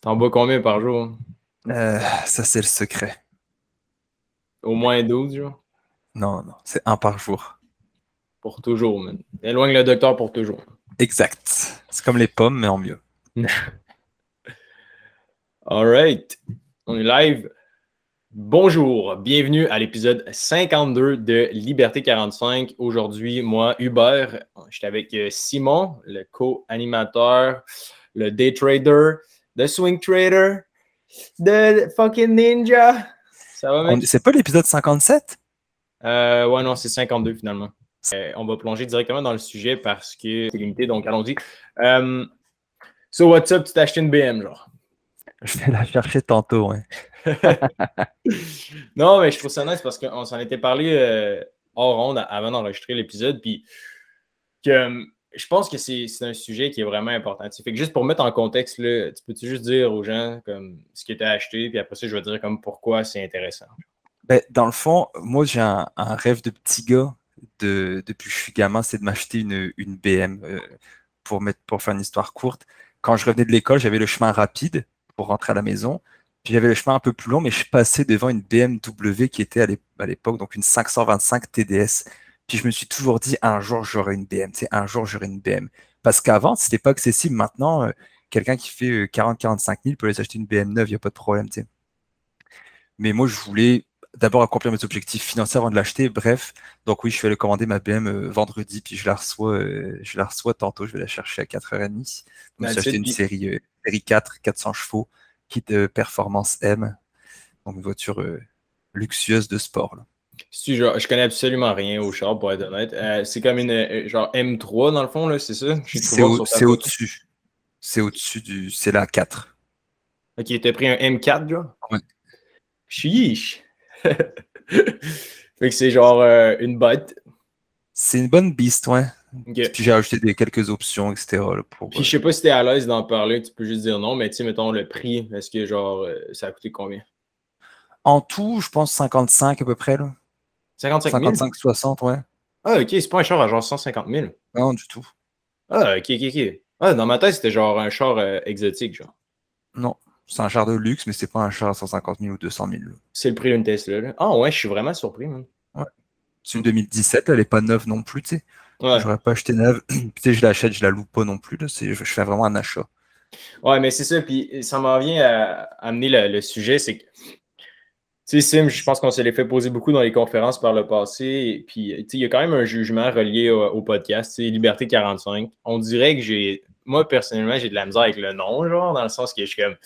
T'en bois combien par jour? Euh, ça, c'est le secret. Au moins 12, genre? Non, non, c'est un par jour. Pour toujours, man. Éloigne le docteur pour toujours. Exact. C'est comme les pommes, mais en mieux. Alright. On est live. Bonjour, bienvenue à l'épisode 52 de Liberté 45. Aujourd'hui, moi, Hubert, j'étais avec euh, Simon, le co-animateur, le day trader, le swing trader, le fucking ninja. Ça va, mec? C'est pas l'épisode 57? Euh, ouais, non, c'est 52 finalement. Euh, on va plonger directement dans le sujet parce que c'est limité, donc allons-y. Euh, so, what's up? Tu t'as acheté une BM, genre? Je vais la chercher tantôt, ouais. non, mais je trouve ça nice parce qu'on s'en était parlé euh, hors ronde avant d'enregistrer l'épisode, puis que je pense que c'est un sujet qui est vraiment important. Juste pour mettre en contexte, tu peux-tu juste dire aux gens comme ce qui était acheté, puis après ça, je vais dire comme pourquoi c'est intéressant? Ben, dans le fond, moi, j'ai un, rêve de petit gars de, depuis que je suis gamin, c'est de m'acheter une, une, BM euh, pour, mettre, pour faire une histoire courte. Quand je revenais de l'école, j'avais le chemin rapide pour rentrer à la maison. Puis j'avais le chemin un peu plus long, mais je passais devant une BMW qui était à l'époque donc une 525 TDS. Puis je me suis toujours dit, un jour j'aurai une BM, un jour j'aurai une BM. Parce qu'avant, c'était pas accessible. Maintenant, euh, quelqu'un qui fait 40-45 000 peut aller acheter une BM neuve, il n'y a pas de problème. sais. Mais moi, je voulais d'abord accomplir mes objectifs financiers avant de l'acheter. Bref, donc oui, je vais aller commander ma BM euh, vendredi, puis je la reçois, euh, je la reçois tantôt. Je vais la chercher à 4h30. Donc, bah, j'ai acheté une série, série 4, 400 chevaux kit de performance M. Donc une voiture euh, luxueuse de sport. Là. Si, genre, je connais absolument rien au char, pour être honnête. Euh, c'est comme une euh, genre M3 dans le fond, là, c'est ça? C'est au-dessus. c'est au-dessus du. C'est la 4. Ok, t'as pris un M4, genre? Ouais. Chiche! fait que c'est genre une botte. C'est une bonne beast, ouais. Puis j'ai ajouté des, quelques options, etc. pour, Puis je sais pas si tu es à l'aise d'en parler, tu peux juste dire non, mais tu sais, mettons le prix, est-ce que genre euh, ça a coûté combien? En tout, je pense 55 à peu près. Là. 55 000? 55, 60, ouais. Ah, ok, c'est pas un char à genre 150 000. Non, du tout. Ah, ok, ok, ok. Ah, dans ma tête, c'était genre un char euh, exotique, genre. Non, c'est un char de luxe, mais c'est pas un char à 150 000 ou 200 000. C'est le prix d'une Tesla, là. Ah, ouais, je suis vraiment surpris, man. Ouais. C'est une 2017, elle est pas neuve non plus, tu sais. J'aurais pas acheté neuve. tu je l'achète, je la loue pas non plus. Là. Je, fais vraiment un achat. Ouais, mais c'est ça. Puis ça m'en vient à, amener le, sujet. C'est que, sais, Sim, je pense qu'on se l'est fait poser beaucoup dans les conférences par le passé. puis, tu il y a quand même un jugement relié au, podcast. Tu Liberté 45. On dirait que j'ai. Moi, personnellement, j'ai de la misère avec le nom, genre, dans le sens que je suis comme.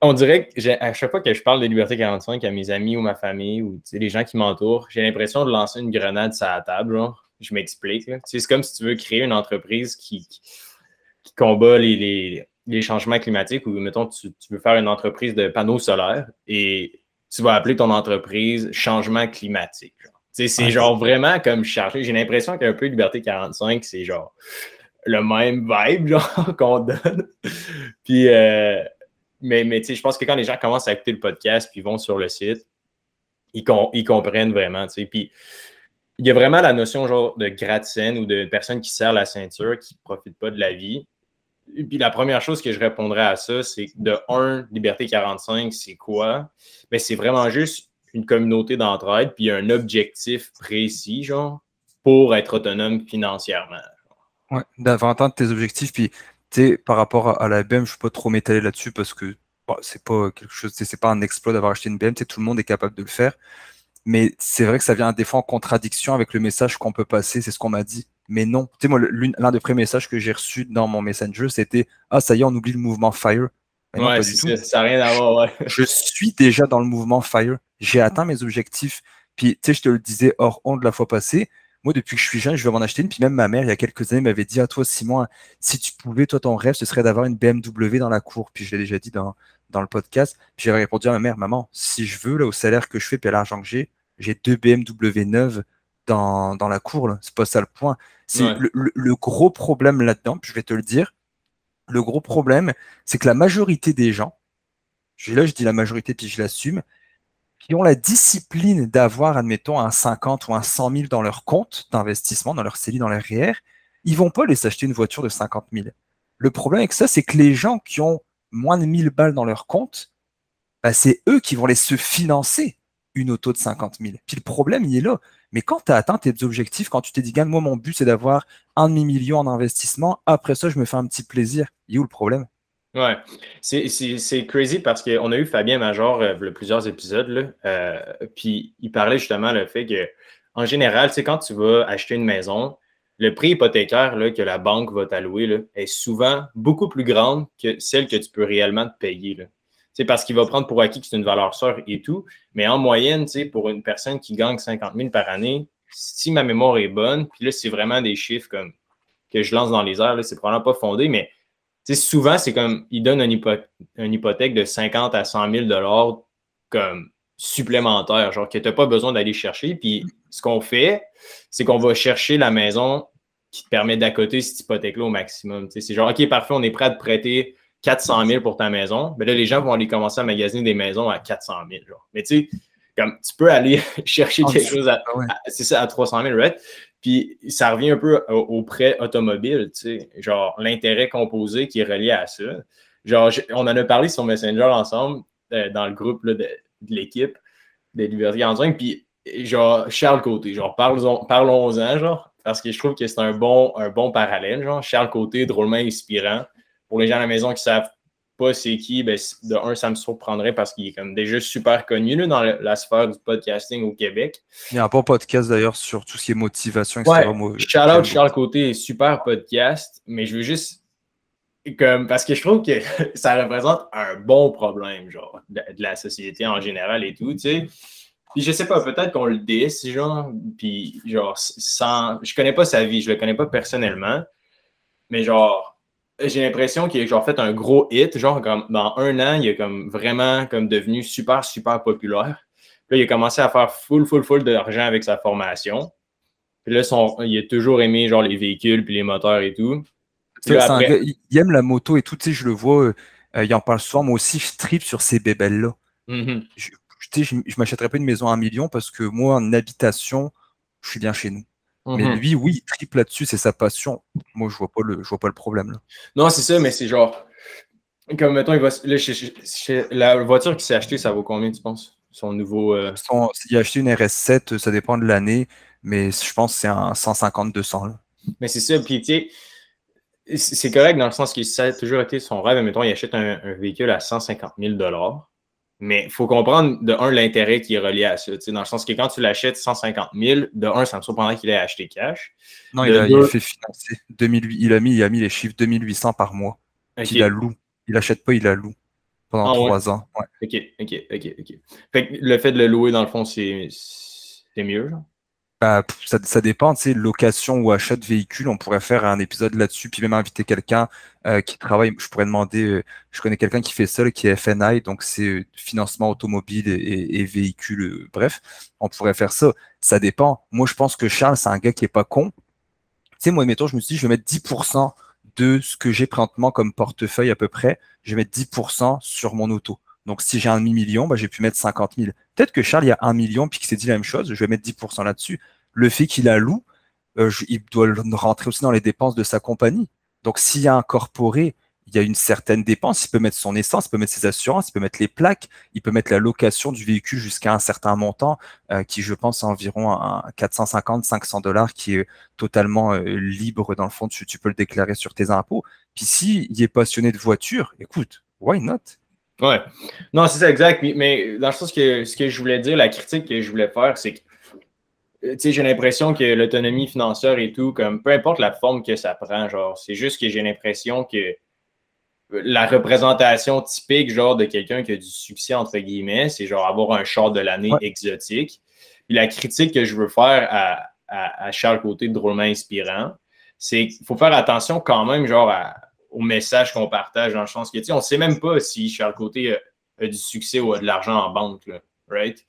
On dirait que à chaque fois que je parle de Liberté 45 à mes amis ou ma famille ou les gens qui m'entourent, j'ai l'impression de lancer une grenade sur la table, genre. Je m'explique. C'est comme si tu veux créer une entreprise qui, qui, combat les, changements climatiques ou, mettons, tu, veux faire une entreprise de panneaux solaires et tu vas appeler ton entreprise changement climatique. C'est genre vraiment comme chargé. J'ai l'impression qu'un peu Liberté 45, c'est genre le même vibe qu'on donne. Puis, euh, mais, mais je pense que quand les gens commencent à écouter le podcast puis vont sur le site, ils, ils comprennent vraiment. Puis il y a vraiment la notion genre de gratte-scène ou de personne qui serre la ceinture, qui ne profite pas de la vie. Puis la première chose que je répondrais à ça, c'est de un, Liberté 45, c'est quoi? Mais ben, c'est vraiment juste une communauté d'entraide, puis un objectif précis, genre, pour être autonome financièrement. Ouais, d'avoir entendre tes objectifs, puis tu par rapport à la BM, je ne suis pas trop m'étaler là-dessus parce que c'est pas quelque chose, c'est pas un exploit d'avoir acheté une BM, tout le monde est capable de le faire. Mais c'est vrai que ça vient des fois en contradiction avec le message qu'on peut passer, c'est ce qu'on m'a dit. Mais non. Tu sais, moi, l'un des premiers messages que j'ai reçu dans mon Messenger, c'était Ah, ça y est, on oublie le mouvement Fire. ouais, ça n'a rien à voir, ouais. Je suis déjà dans le mouvement Fire. J'ai atteint mes objectifs. Puis, tu sais, je te le disais hors honte la fois passée. Moi, depuis que je suis jeune, je veux m'en acheter une. Puis même ma mère, il y a quelques années, m'avait dit à toi, Simon, si tu pouvais, toi, ton rêve, ce serait d'avoir une BMW dans la cour. Puis je l'ai déjà dit dans, dans le podcast. Puis j'avais répondu à ma mère, maman, si je veux, là, au salaire que je fais, puis à l'argent que j'ai, j'ai deux BMW neuves dans, dans la cour. C'est pas ça le point. C'est le, gros problème là-dedans, je vais te le dire. Le gros problème, c'est que la majorité des gens, là je dis la majorité puis je l'assume, qui ont la discipline d'avoir, admettons, un 50 ou un 100 000 dans leur compte d'investissement, dans leur CELI, dans leur REER, ils vont pas les s'acheter une voiture de 50 000. Le problème avec ça, c'est que les gens qui ont moins de 1000 balles dans leur compte, bah, c'est eux qui vont les se financer une auto de 50 000. Puis le problème, il est là. Mais quand tu as atteint tes objectifs, quand tu t'es dit, gagne, moi, mon but, c'est d'avoir un demi-million en investissement, après ça, je me fais un petit plaisir. Il est où le problème? Ouais, c'est crazy parce qu'on a eu Fabien Major euh, plusieurs épisodes, là, euh, puis il parlait justement le fait que, en général, c'est quand tu vas acheter une maison, le prix hypothécaire là, que la banque va t'allouer est souvent beaucoup plus grande que celle que tu peux réellement te payer. C'est parce qu'il va prendre pour acquis que c'est une valeur sûre et tout. Mais en moyenne, pour une personne qui gagne 50 000 par année, si ma mémoire est bonne, puis là, c'est vraiment des chiffres comme que je lance dans les airs, c'est probablement pas fondé, mais souvent, c'est comme il donne une, hypothèque de 50 à 100 000 comme supplémentaire, genre que tu n'as pas besoin d'aller chercher. Puis ce qu'on fait, c'est qu'on va chercher la maison qui te permet d'accoter cette hypothèque-là au maximum. C'est genre, OK, parfait, on est prêt à te prêter 400 000 pour ta maison. Mais là, les gens vont aller commencer à magasiner des maisons à 400 000. Mais tu sais, comme tu peux aller chercher quelque chose à, c'est ça, à 300 000, right? Puis ça revient un peu au, prêt automobile, tu sais, genre l'intérêt composé qui est relié à ça. Genre, on en a parlé sur Messenger ensemble, euh, dans le groupe de, l'équipe de Liberté 45, puis genre Charles Côté, genre parlons-en, parlons-en, genre, parce que je trouve que c'est un bon, un bon parallèle, genre Charles Côté, drôlement inspirant. Pour les gens à la maison qui savent pas c'est qui, ben, de un, ça me surprendrait parce qu'il est comme déjà super connu dans la, sphère du podcasting au Québec. Il y a un bon podcast d'ailleurs sur tout ce qui est motivation, etc. Ouais, shout Charles Côté, super podcast, mais je veux juste comme parce que je trouve que ça représente un bon problème, genre, de, la société en général et tout, tu sais. Puis je sais pas, peut-être qu'on le dit, genre, puis genre, sans. Je connais pas sa vie, je le connais pas personnellement, mais genre, j'ai l'impression qu'il a genre fait un gros hit, genre comme dans un an, il est comme vraiment comme devenu super, super populaire. Puis là, il a commencé à faire full, full, full d'argent avec sa formation. Puis là, son, il a toujours aimé genre les véhicules puis les moteurs et tout. il aime la moto et tout, tu sais, je le vois, euh, il en parle souvent. Moi aussi, je tripe sur ces bébelles-là. Mm-hmm. Je, je, je m'achèterais pas une maison à un million parce que moi, en habitation, je suis bien chez nous. Mais mhm. lui, oui, il triple là-dessus, c'est sa passion. Moi, je vois pas le, je vois pas le problème. Là. Non, c'est ça, mais c'est genre. Comme mettons, il va, la voiture qu'il s'est achetée, ça vaut combien, tu penses? Son nouveau. Euh... il a acheté une RS7, ça dépend de l'année, mais je pense que c'est un 150-200. Mais c'est ça, puis tu sais, c'est correct dans le sens que ça a toujours été son rêve. Mettons, il achète un, un véhicule à 150 000 mais il faut comprendre, de un, l'intérêt qui est relié à ça. Dans le sens que quand tu l'achètes 150 000, de un, ça me surprendrait qu'il ait acheté cash. Non, il a, fait financer. 2008, il, a mis, il a mis les chiffres 2800 par mois. Il a loue. Il n'achète pas, il a loue. Pendant ah trois ans. OK, OK, OK, OK. Fait que le fait de le louer, dans le fond, c'est mieux, genre? Bah, ça, ça, dépend, tu sais, location ou achat de véhicule, on pourrait faire un épisode là-dessus, puis même inviter quelqu'un euh, qui travaille. Je pourrais demander, euh, je connais quelqu'un qui fait ça, qui est FNI, donc c'est euh, financement automobile et, et, véhicule, bref, on pourrait faire ça. Ça dépend. Moi, je pense que Charles, c'est un gars qui est pas con. Tu sais, moi, mettons, je me suis dit, je vais mettre 10% de ce que j'ai présentement comme portefeuille à peu près, je vais mettre 10% sur mon auto. Donc, si j'ai un demi-million, bah, j'ai pu mettre 50 000. Peut-être que Charles, il y a un million, puis qu'il s'est dit la même chose, je vais mettre 10% là-dessus. Le fait qu'il a euh, il doit rentrer aussi dans les dépenses de sa compagnie. Donc, s'il y a incorporé, il y a une certaine dépense. Il peut mettre son essence, il peut mettre ses assurances, il peut mettre les plaques, il peut mettre la location du véhicule jusqu'à un certain montant, euh, qui, je pense, environ un 450, 500 dollars, qui est totalement euh, libre dans le fond. Tu, peux le déclarer sur tes impôts. Puis, s'il est passionné de voiture, écoute, why not? Ouais. Non, c'est ça, exact. Mais, dans le sens que ce que je voulais dire, la critique que je voulais faire, c'est que euh, j'ai l'impression que l'autonomie financière et tout, comme peu importe la forme que ça prend, genre, c'est juste que j'ai l'impression que la représentation typique, genre, de quelqu'un qui a du succès, entre guillemets, c'est genre avoir un char de l'année exotique. Puis la critique que je veux faire à, à, Charles Côté, drôlement inspirant, c'est qu'il faut faire attention quand même, genre, à, au message qu'on partage, dans le sens que, on sait même pas si Charles Côté a, du succès ou a de l'argent en banque, là, right?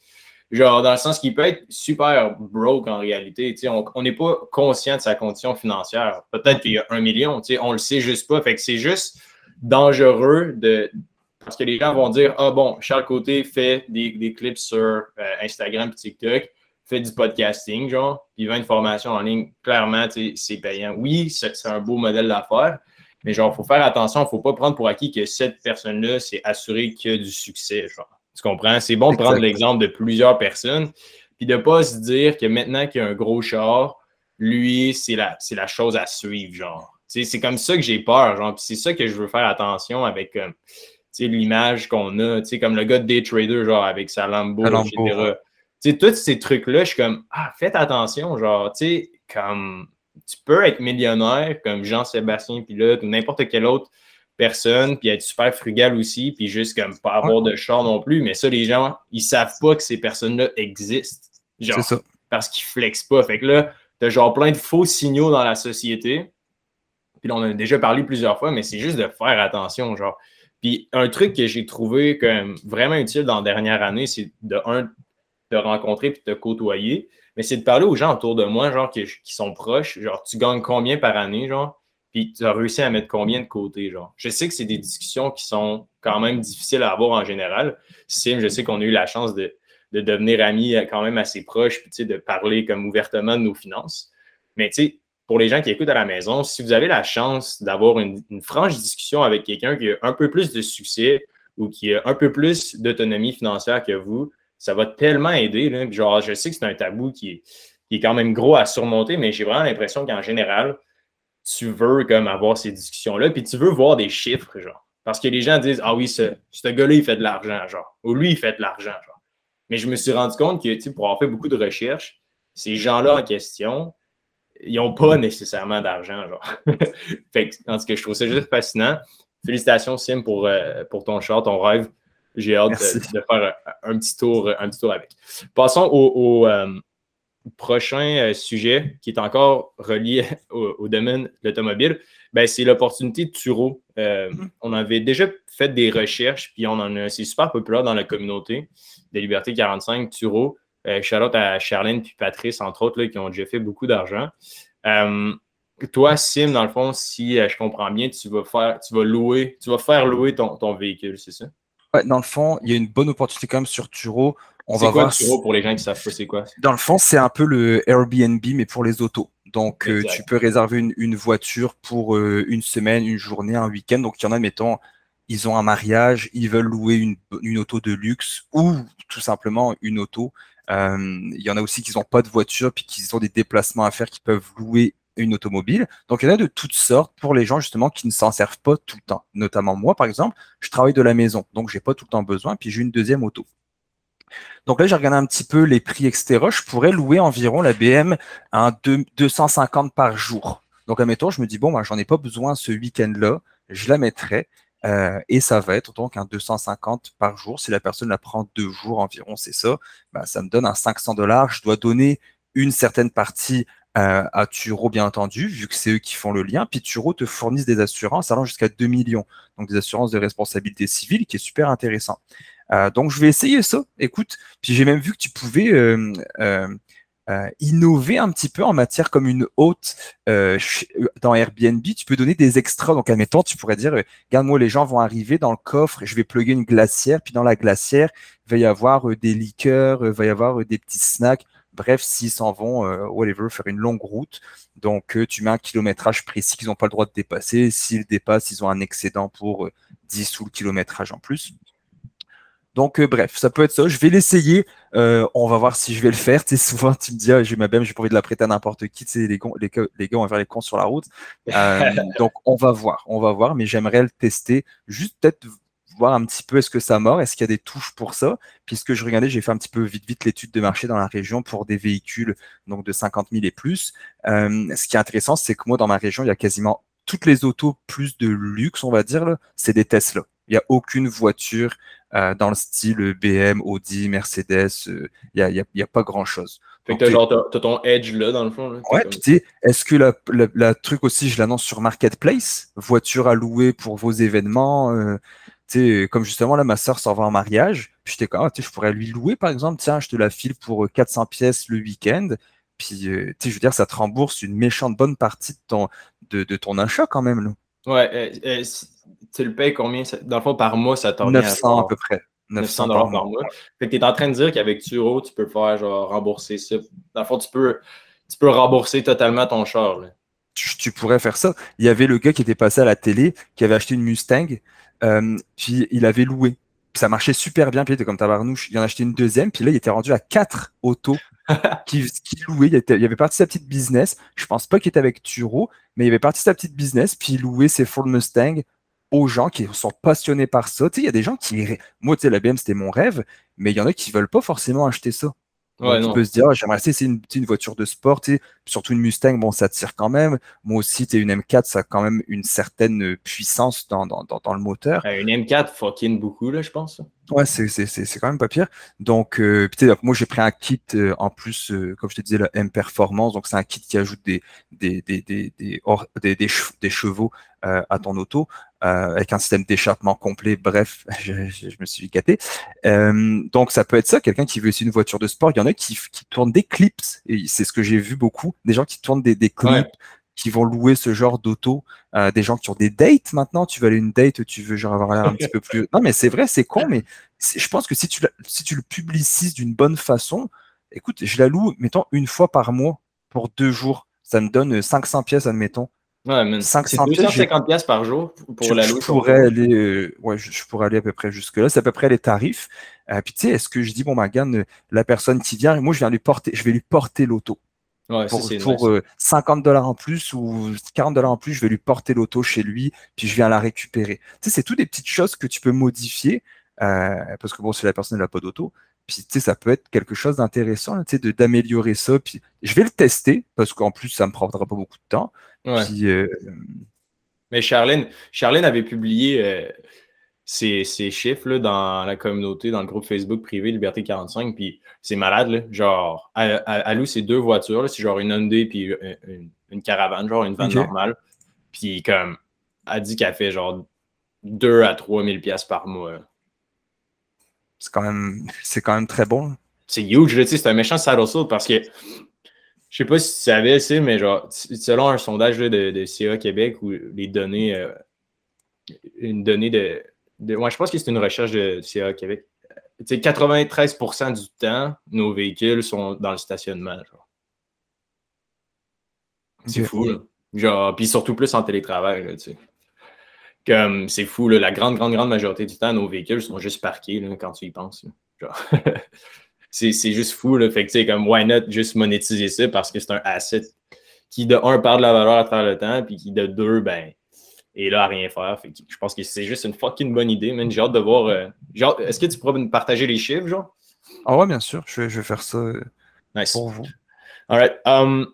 Genre, dans le sens qu'il peut être super broke en réalité. On n'est pas conscient de sa condition financière. Peut-être qu'il y a un million, on le sait juste pas. Fait que c'est juste dangereux de. Parce que les gens vont dire Ah bon, Charles Côté fait des, des clips sur euh, Instagram et TikTok, fait du podcasting, genre, il vend une formation en ligne. Clairement, c'est payant. Oui, c'est un beau modèle d'affaires, Mais genre, il faut faire attention, il ne faut pas prendre pour acquis que cette personne-là, c'est assuré qu'il y a du succès. Genre. Tu comprends? C'est bon de prendre l'exemple de plusieurs personnes, puis de ne pas se dire que maintenant qu'il y a un gros char, lui, c'est la, la chose à suivre, genre. C'est comme ça que j'ai peur, genre. c'est ça que je veux faire attention avec euh, l'image qu'on a, comme le gars de Day Trader, genre, avec sa Lambo, etc. sais, tous ces trucs-là, je suis comme, ah, faites attention, genre, tu sais, comme, tu peux être millionnaire comme Jean-Sébastien Pilote ou n'importe quelle autre personne, puis être super frugal aussi, puis juste comme pas avoir de char non plus. Mais ça, les gens, ils savent pas que ces personnes-là existent. Genre, ça. parce qu'ils flexent pas. Fait que là, t'as genre plein de faux signaux dans la société. Puis là, on en a déjà parlé plusieurs fois, mais c'est juste de faire attention, genre. Puis un truc que j'ai trouvé comme vraiment utile dans la dernière année, c'est de un, de rencontrer puis te côtoyer, mais c'est de parler aux gens autour de moi, genre, qui, sont proches. Genre, tu gagnes combien par année, genre? puis tu as réussi à mettre combien de côté, genre? Je sais que c'est des discussions qui sont quand même difficiles à avoir en général. Sim, je sais qu'on a eu la chance de, devenir amis quand même assez proches, puis de parler comme ouvertement de nos finances. Mais tu sais, pour les gens qui écoutent à la maison, si vous avez la chance d'avoir une, franche discussion avec quelqu'un qui a un peu plus de succès ou qui a un peu plus d'autonomie financière que vous, ça va tellement aider. Là. Genre, je sais que c'est un tabou qui est, qui est quand même gros à surmonter, mais j'ai vraiment l'impression qu'en général, tu veux comme avoir ces discussions-là, puis tu veux voir des chiffres, genre. Parce que les gens disent Ah oui, ce, ce gars-là, il fait de l'argent, genre. Ou lui, il fait de l'argent, genre. Mais je me suis rendu compte que, pour avoir fait beaucoup de recherches, ces gens-là en question, ils n'ont pas nécessairement d'argent, genre. que, en tout cas, je trouve ça juste fascinant. Félicitations, Sim, pour, euh, pour ton char, ton rêve. J'ai hâte de, faire un, petit tour, un petit tour avec. Passons au, euh, prochain euh, sujet qui est encore relié au, domaine de l'automobile, ben, c'est l'opportunité de Turo. Euh, mm-hmm. On avait déjà fait des recherches, puis on en a, c'est super populaire dans la communauté des Libertés 45, Turo. Euh, shout à Charlène puis Patrice, entre autres, qui ont déjà fait beaucoup d'argent. Euh, toi, Sim, dans le fond, si je comprends bien, tu vas faire, tu vas louer, tu vas faire louer ton, ton véhicule, c'est ça? Ouais, dans le fond, il y a une bonne opportunité quand même sur Turo on va quoi, voir. pour les gens qui savent pas c'est quoi? Dans le fond, c'est un peu le Airbnb, mais pour les autos. Donc, euh, tu peux réserver une, voiture pour euh, une semaine, une journée, un week-end. Donc, il y en a, mettons, ils ont un mariage, ils veulent louer une, auto de luxe ou tout simplement une auto. Euh, il y en a aussi qui n'ont pas de voiture puis qui ont des déplacements à faire qui peuvent louer une automobile. Donc, il y en a de toutes sortes pour les gens justement qui ne s'en servent pas tout le temps. Notamment moi, par exemple, je travaille de la maison, donc j'ai pas tout le temps besoin, puis j'ai une deuxième auto. Donc là, j'ai regardé un petit peu les prix, etc. Je pourrais louer environ la BM à 250 par jour. Donc, admettons, je me dis, bon, moi, j'en ai pas besoin ce week-end-là, je la mettrai. Euh, et ça va être donc un 250 par jour. Si la personne la prend deux jours environ, c'est ça, bah, ça me donne un 500 dollars. Je dois donner une certaine partie euh, à Turo, bien entendu, vu que c'est eux qui font le lien. Puis Turo te fournissent des assurances allant jusqu'à 2 millions. Donc des assurances de responsabilité civile qui est super intéressant. Euh, donc, je vais essayer ça. Écoute, puis j'ai même vu que tu pouvais euh, euh, innover un petit peu en matière comme une hôte dans Airbnb. Tu peux donner des extras. Donc, admettons, tu pourrais dire, regarde-moi, les gens vont arriver dans le coffre, je vais plugger une glacière, puis dans la glacière, il va y avoir des liqueurs, il va y avoir des petits snacks. Bref, s'ils s'en vont, whatever, faire une longue route, donc tu mets un kilométrage précis qu'ils n'ont pas le droit de dépasser. S'ils dépassent, ils ont un excédent pour 10 sous le kilométrage en plus. Donc, euh, bref, ça peut être ça. Je vais l'essayer. Euh, on va voir si je vais le faire. Tu sais, souvent, tu me dis, ah, j'ai ma BM, j'ai pas envie de la prêter à n'importe qui. Tu sais, les, les, les, gars vont faire les cons sur la route. Euh, donc, on va voir. On va voir, mais j'aimerais le tester. Juste peut-être voir un petit peu est-ce que ça mord, est-ce qu'il y a des touches pour ça. Puisque je regardais, j'ai fait un petit peu vite vite l'étude de marché dans la région pour des véhicules donc de 50 000 et plus. ce qui est intéressant, c'est que moi, dans ma région, il y a quasiment toutes les autos plus de luxe, on va dire, c'est des Tesla. Il n'y a aucune voiture euh, dans le style BM, Audi, Mercedes. Euh, il n'y a, y a, pas grand-chose. Fait que t'as, ton edge là, dans le fond. Là, ouais, puis est-ce que la, la, truc aussi, je l'annonce sur Marketplace, voiture à louer pour vos événements, euh, sais, comme justement là, ma soeur s'en va en mariage, puis j'étais comme, ah, je pourrais lui louer, par exemple, tiens, je te la file pour 400 pièces le week-end, puis, tu sais, je veux dire, ça te rembourse une méchante bonne partie de ton, de, de ton achat quand même, là. Ouais, tu le payes combien? Dans le fond, par mois, ça tombe 900 à, peu près. 900 dollars par mois. Fait que tu es en train de dire qu'avec Turo, tu peux faire genre rembourser ça. Dans le fond, tu peux, tu peux rembourser totalement ton char. tu, pourrais faire ça. Il y avait le gars qui était passé à la télé, qui avait acheté une Mustang, euh, puis il avait loué. ça marchait super bien, puis il était comme tabarnouche. Il en a acheté une deuxième, puis là, il était rendu à quatre autos qui, qui louait. Il, était, il avait parti sa petite business. Je pense pas qu'il était avec Turo, mais il avait parti sa petite business, puis il louait ses Ford Mustang aux gens qui sont passionnés par ça. Tu sais, il y a des gens qui. Moi, tu sais, la BM, c'était mon rêve, mais il y en a qui veulent pas forcément acheter ça. Ouais, tu peux se dire, ah, j'aimerais essayer une, une voiture de sport, surtout une Mustang, bon, ça tire quand même. Moi aussi, tu une M4, ça a quand même une certaine puissance dans, dans, dans, le moteur. une M4 fucking beaucoup, là, je pense. Ouais, c'est quand même pas pire. Donc, euh, moi, j'ai pris un kit euh, en plus, euh, comme je te disais, la M Performance. Donc, c'est un kit qui ajoute des, des, des, des, des, des, des chevaux à ton auto. Euh, avec un système d'échappement complet. Bref, je, me suis gâté. Euh, donc ça peut être ça, quelqu'un qui veut aussi une voiture de sport. Il y en a qui, qui tournent des clips, et c'est ce que j'ai vu beaucoup, des gens qui tournent des, des clips. qui vont louer ce genre d'auto, euh, des gens qui ont des dates maintenant, tu veux aller une date, tu veux genre avoir l'air un petit peu plus... Non mais c'est vrai, c'est con, mais je pense que si tu, si tu le publicises d'une bonne façon, écoute, je la loue, mettons, une fois par mois pour deux jours, ça me donne 500 pièces, admettons. Ouais, 500 250 pièces par jour pour la louche. Je pourrais aller, euh, ouais, je, pourrais aller à peu près jusque-là. C'est à peu près les tarifs. Euh, puis tu sais, est-ce que je dis, bon, Magan, euh, la personne qui vient, moi, je viens lui porter, je vais lui porter l'auto. Ouais, pour, 50 dollars en plus ou 40 dollars en plus, je vais lui porter l'auto chez lui, puis je viens la récupérer. Tu sais, c'est toutes des petites choses que tu peux modifier, parce que bon, si la personne n'a pas d'auto, puis tu sais, ça peut être quelque chose d'intéressant, tu sais, d'améliorer ça. Puis je vais le tester, parce qu'en plus, ça ne me prendra pas beaucoup de temps. Euh, Mais Charlène, Charlène avait publié euh, ces, chiffres là, dans la communauté, dans le groupe Facebook privé Liberté 45, puis c'est malade, là. genre, à, loue, c'est deux voitures, c'est genre une Hyundai puis une, caravane, genre une van normale, puis comme, elle dit qu'elle fait genre 2 à 3 000 pièces par mois. C'est quand même, c'est quand même très bon. C'est huge, c'est un méchant saddle parce que je sais pas si tu savais, c'est, mais genre, selon un sondage de, de, CA Québec où les données, euh, une donnée de, de je pense que c'est une recherche de CA Québec. Tu sais, 93% du temps, nos véhicules sont dans le stationnement. C'est fou, là. Genre, puis surtout plus en télétravail, tu sais. Comme, c'est fou, là, la grande, grande, grande majorité du temps, nos véhicules sont juste parqués, là, quand tu y penses. C'est juste fou. Là. Fait que, tu sais, comme, why not juste monétiser ça parce que c'est un asset qui, de un, perd de la valeur à travers le temps, puis qui, de deux, ben, est là à rien faire. Fait que je pense que c'est juste une fucking bonne idée, man. J'ai hâte de voir. Euh, est-ce que tu pourrais me partager les chiffres, genre? Ah ouais, bien sûr. Je vais, faire ça euh, pour vous. All Um,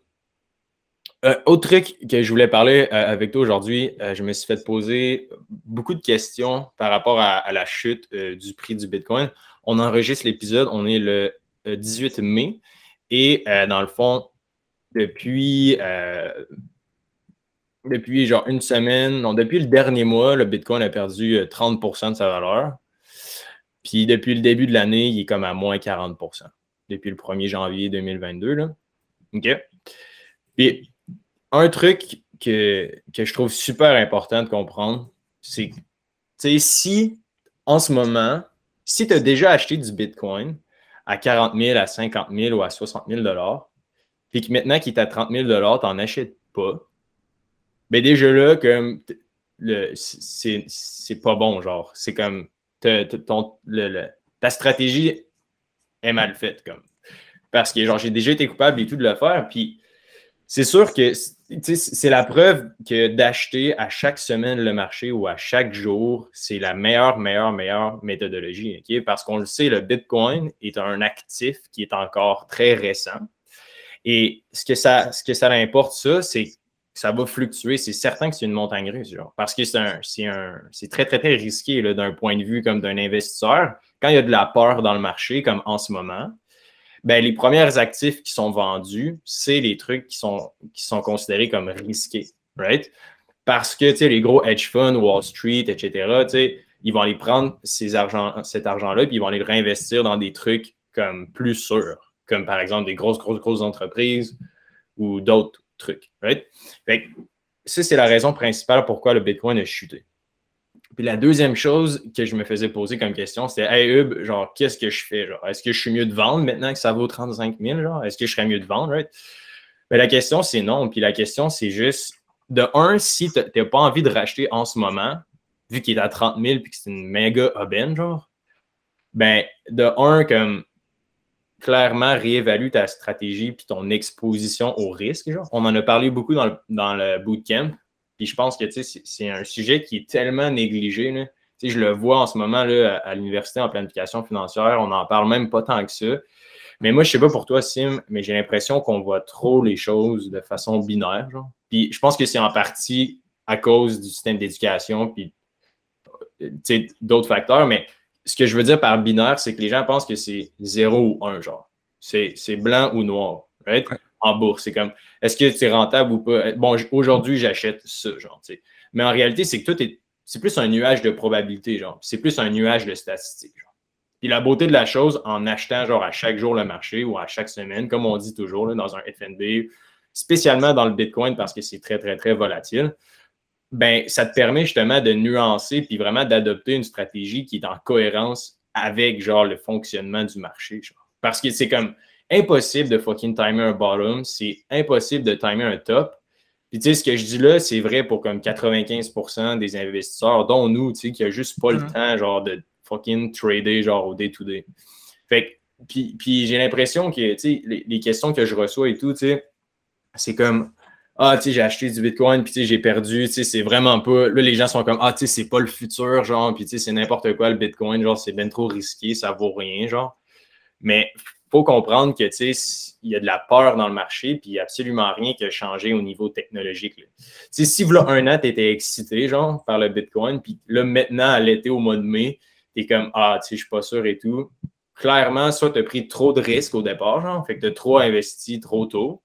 euh, autre truc que je voulais parler avec toi aujourd'hui, je me suis fait poser beaucoup de questions par rapport à la chute du prix du Bitcoin on enregistre l'épisode, on est le 18 euh, mai. Et euh, dans le fond, depuis, euh, genre une semaine, non, depuis le dernier mois, le Bitcoin a perdu 30% de sa valeur. Puis depuis le début de l'année, il est comme à moins 40% depuis le 1er janvier 2022. Là. OK? Puis un truc que, que je trouve super important de comprendre, c'est que si en ce moment, si tu as déjà acheté du Bitcoin à 40 000, à 50 000 ou à 60 000 puis que maintenant qu'il est à 30 000 tu n'en achètes pas, bien déjà là, comme c'est pas bon, genre. C'est comme ta stratégie est mal faite, comme. Parce que genre, j'ai déjà été coupable et tout de le faire, puis c'est sûr que c'est la preuve que d'acheter à chaque semaine le marché ou à chaque jour, c'est la meilleure, meilleure, meilleure méthodologie. Parce qu'on le sait, le Bitcoin est un actif qui est encore très récent. Et ce que ça, ce que ça importe, ça, c'est que ça va fluctuer. C'est certain que c'est une montagne russe, parce que c'est très, très, très risqué d'un point de vue comme d'un investisseur. Quand il y a de la peur dans le marché, comme en ce moment, ben, les premiers actifs qui sont vendus, c'est les trucs qui sont, qui sont considérés comme risqués, right? Parce que, tu sais, les gros hedge funds, Wall Street, etc., tu sais, ils vont aller prendre ces cet argent-là, puis ils vont aller le réinvestir dans des trucs comme plus sûrs, comme par exemple des grosses, grosses, grosses entreprises ou d'autres trucs, right? Fait ça, c'est la raison principale pourquoi le Bitcoin a chuté. Puis la deuxième chose que je me faisais poser comme question, c'était Hey Hub, genre, qu'est-ce que je fais? Est-ce que je suis mieux de vendre maintenant que ça vaut 35 000? Genre, est-ce que je serais mieux de vendre? Right? Mais la question, c'est non. Puis la question, c'est juste, de un, si tu n'as pas envie de racheter en ce moment, vu qu'il est à 30 000 puis que c'est une méga aubaine, genre, ben, de un, comme clairement réévalue ta stratégie puis ton exposition au risque. Genre. On en a parlé beaucoup dans le, dans le bootcamp. Puis je pense que c'est un sujet qui est tellement négligé. Là. Je le vois en ce moment là, à, l'université en planification financière. On n'en parle même pas tant que ça. Mais moi, je sais pas pour toi, Sim, mais j'ai l'impression qu'on voit trop les choses de façon binaire. Puis je pense que c'est en partie à cause du système d'éducation puis d'autres facteurs. Mais ce que je veux dire par binaire, c'est que les gens pensent que c'est 0 ou 1, genre. C'est blanc ou noir, right? En bourse. C'est comme, est-ce que c'est rentable ou pas? Bon, aujourd'hui, j'achète ça, genre, sais. Mais en réalité, c'est que tout est, c'est plus un nuage de probabilité, genre. C'est plus un nuage de statistiques, genre. Puis la beauté de la chose, en achetant, genre, à chaque jour le marché ou à chaque semaine, comme on dit toujours, là, dans un FNB, spécialement dans le Bitcoin parce que c'est très, très, très volatile, ben, ça te permet justement de nuancer puis vraiment d'adopter une stratégie qui est en cohérence avec genre le fonctionnement du marché. Parce que c'est comme impossible de fucking timer un bottom, c'est impossible de timer un top. Puis tu sais, ce que je dis là, c'est vrai pour comme 95% des investisseurs, dont nous, tu sais, qui a juste pas le mm-hmm. temps genre de fucking trader genre au day-to-day. Fait puis, puis j'ai l'impression que, tu sais, les, les, questions que je reçois et tout, tu sais, c'est comme ah, tu sais, j'ai acheté du Bitcoin, puis tu sais, j'ai perdu, tu sais, c'est vraiment pas. Là, les gens sont comme, ah, tu sais, c'est pas le futur, genre, puis tu sais, c'est n'importe quoi le Bitcoin, genre, c'est bien trop risqué, ça vaut rien, genre. Mais faut comprendre que, tu sais, il y a de la peur dans le marché, puis absolument rien qui a changé au niveau technologique. Tu sais, si là, un an, tu étais excité, genre, par le Bitcoin, puis là, maintenant, à l'été, au mois de mai, tu es comme, ah, tu sais, je suis pas sûr et tout. Clairement, soit tu as pris trop de risques au départ, genre, fait que tu as trop investi trop tôt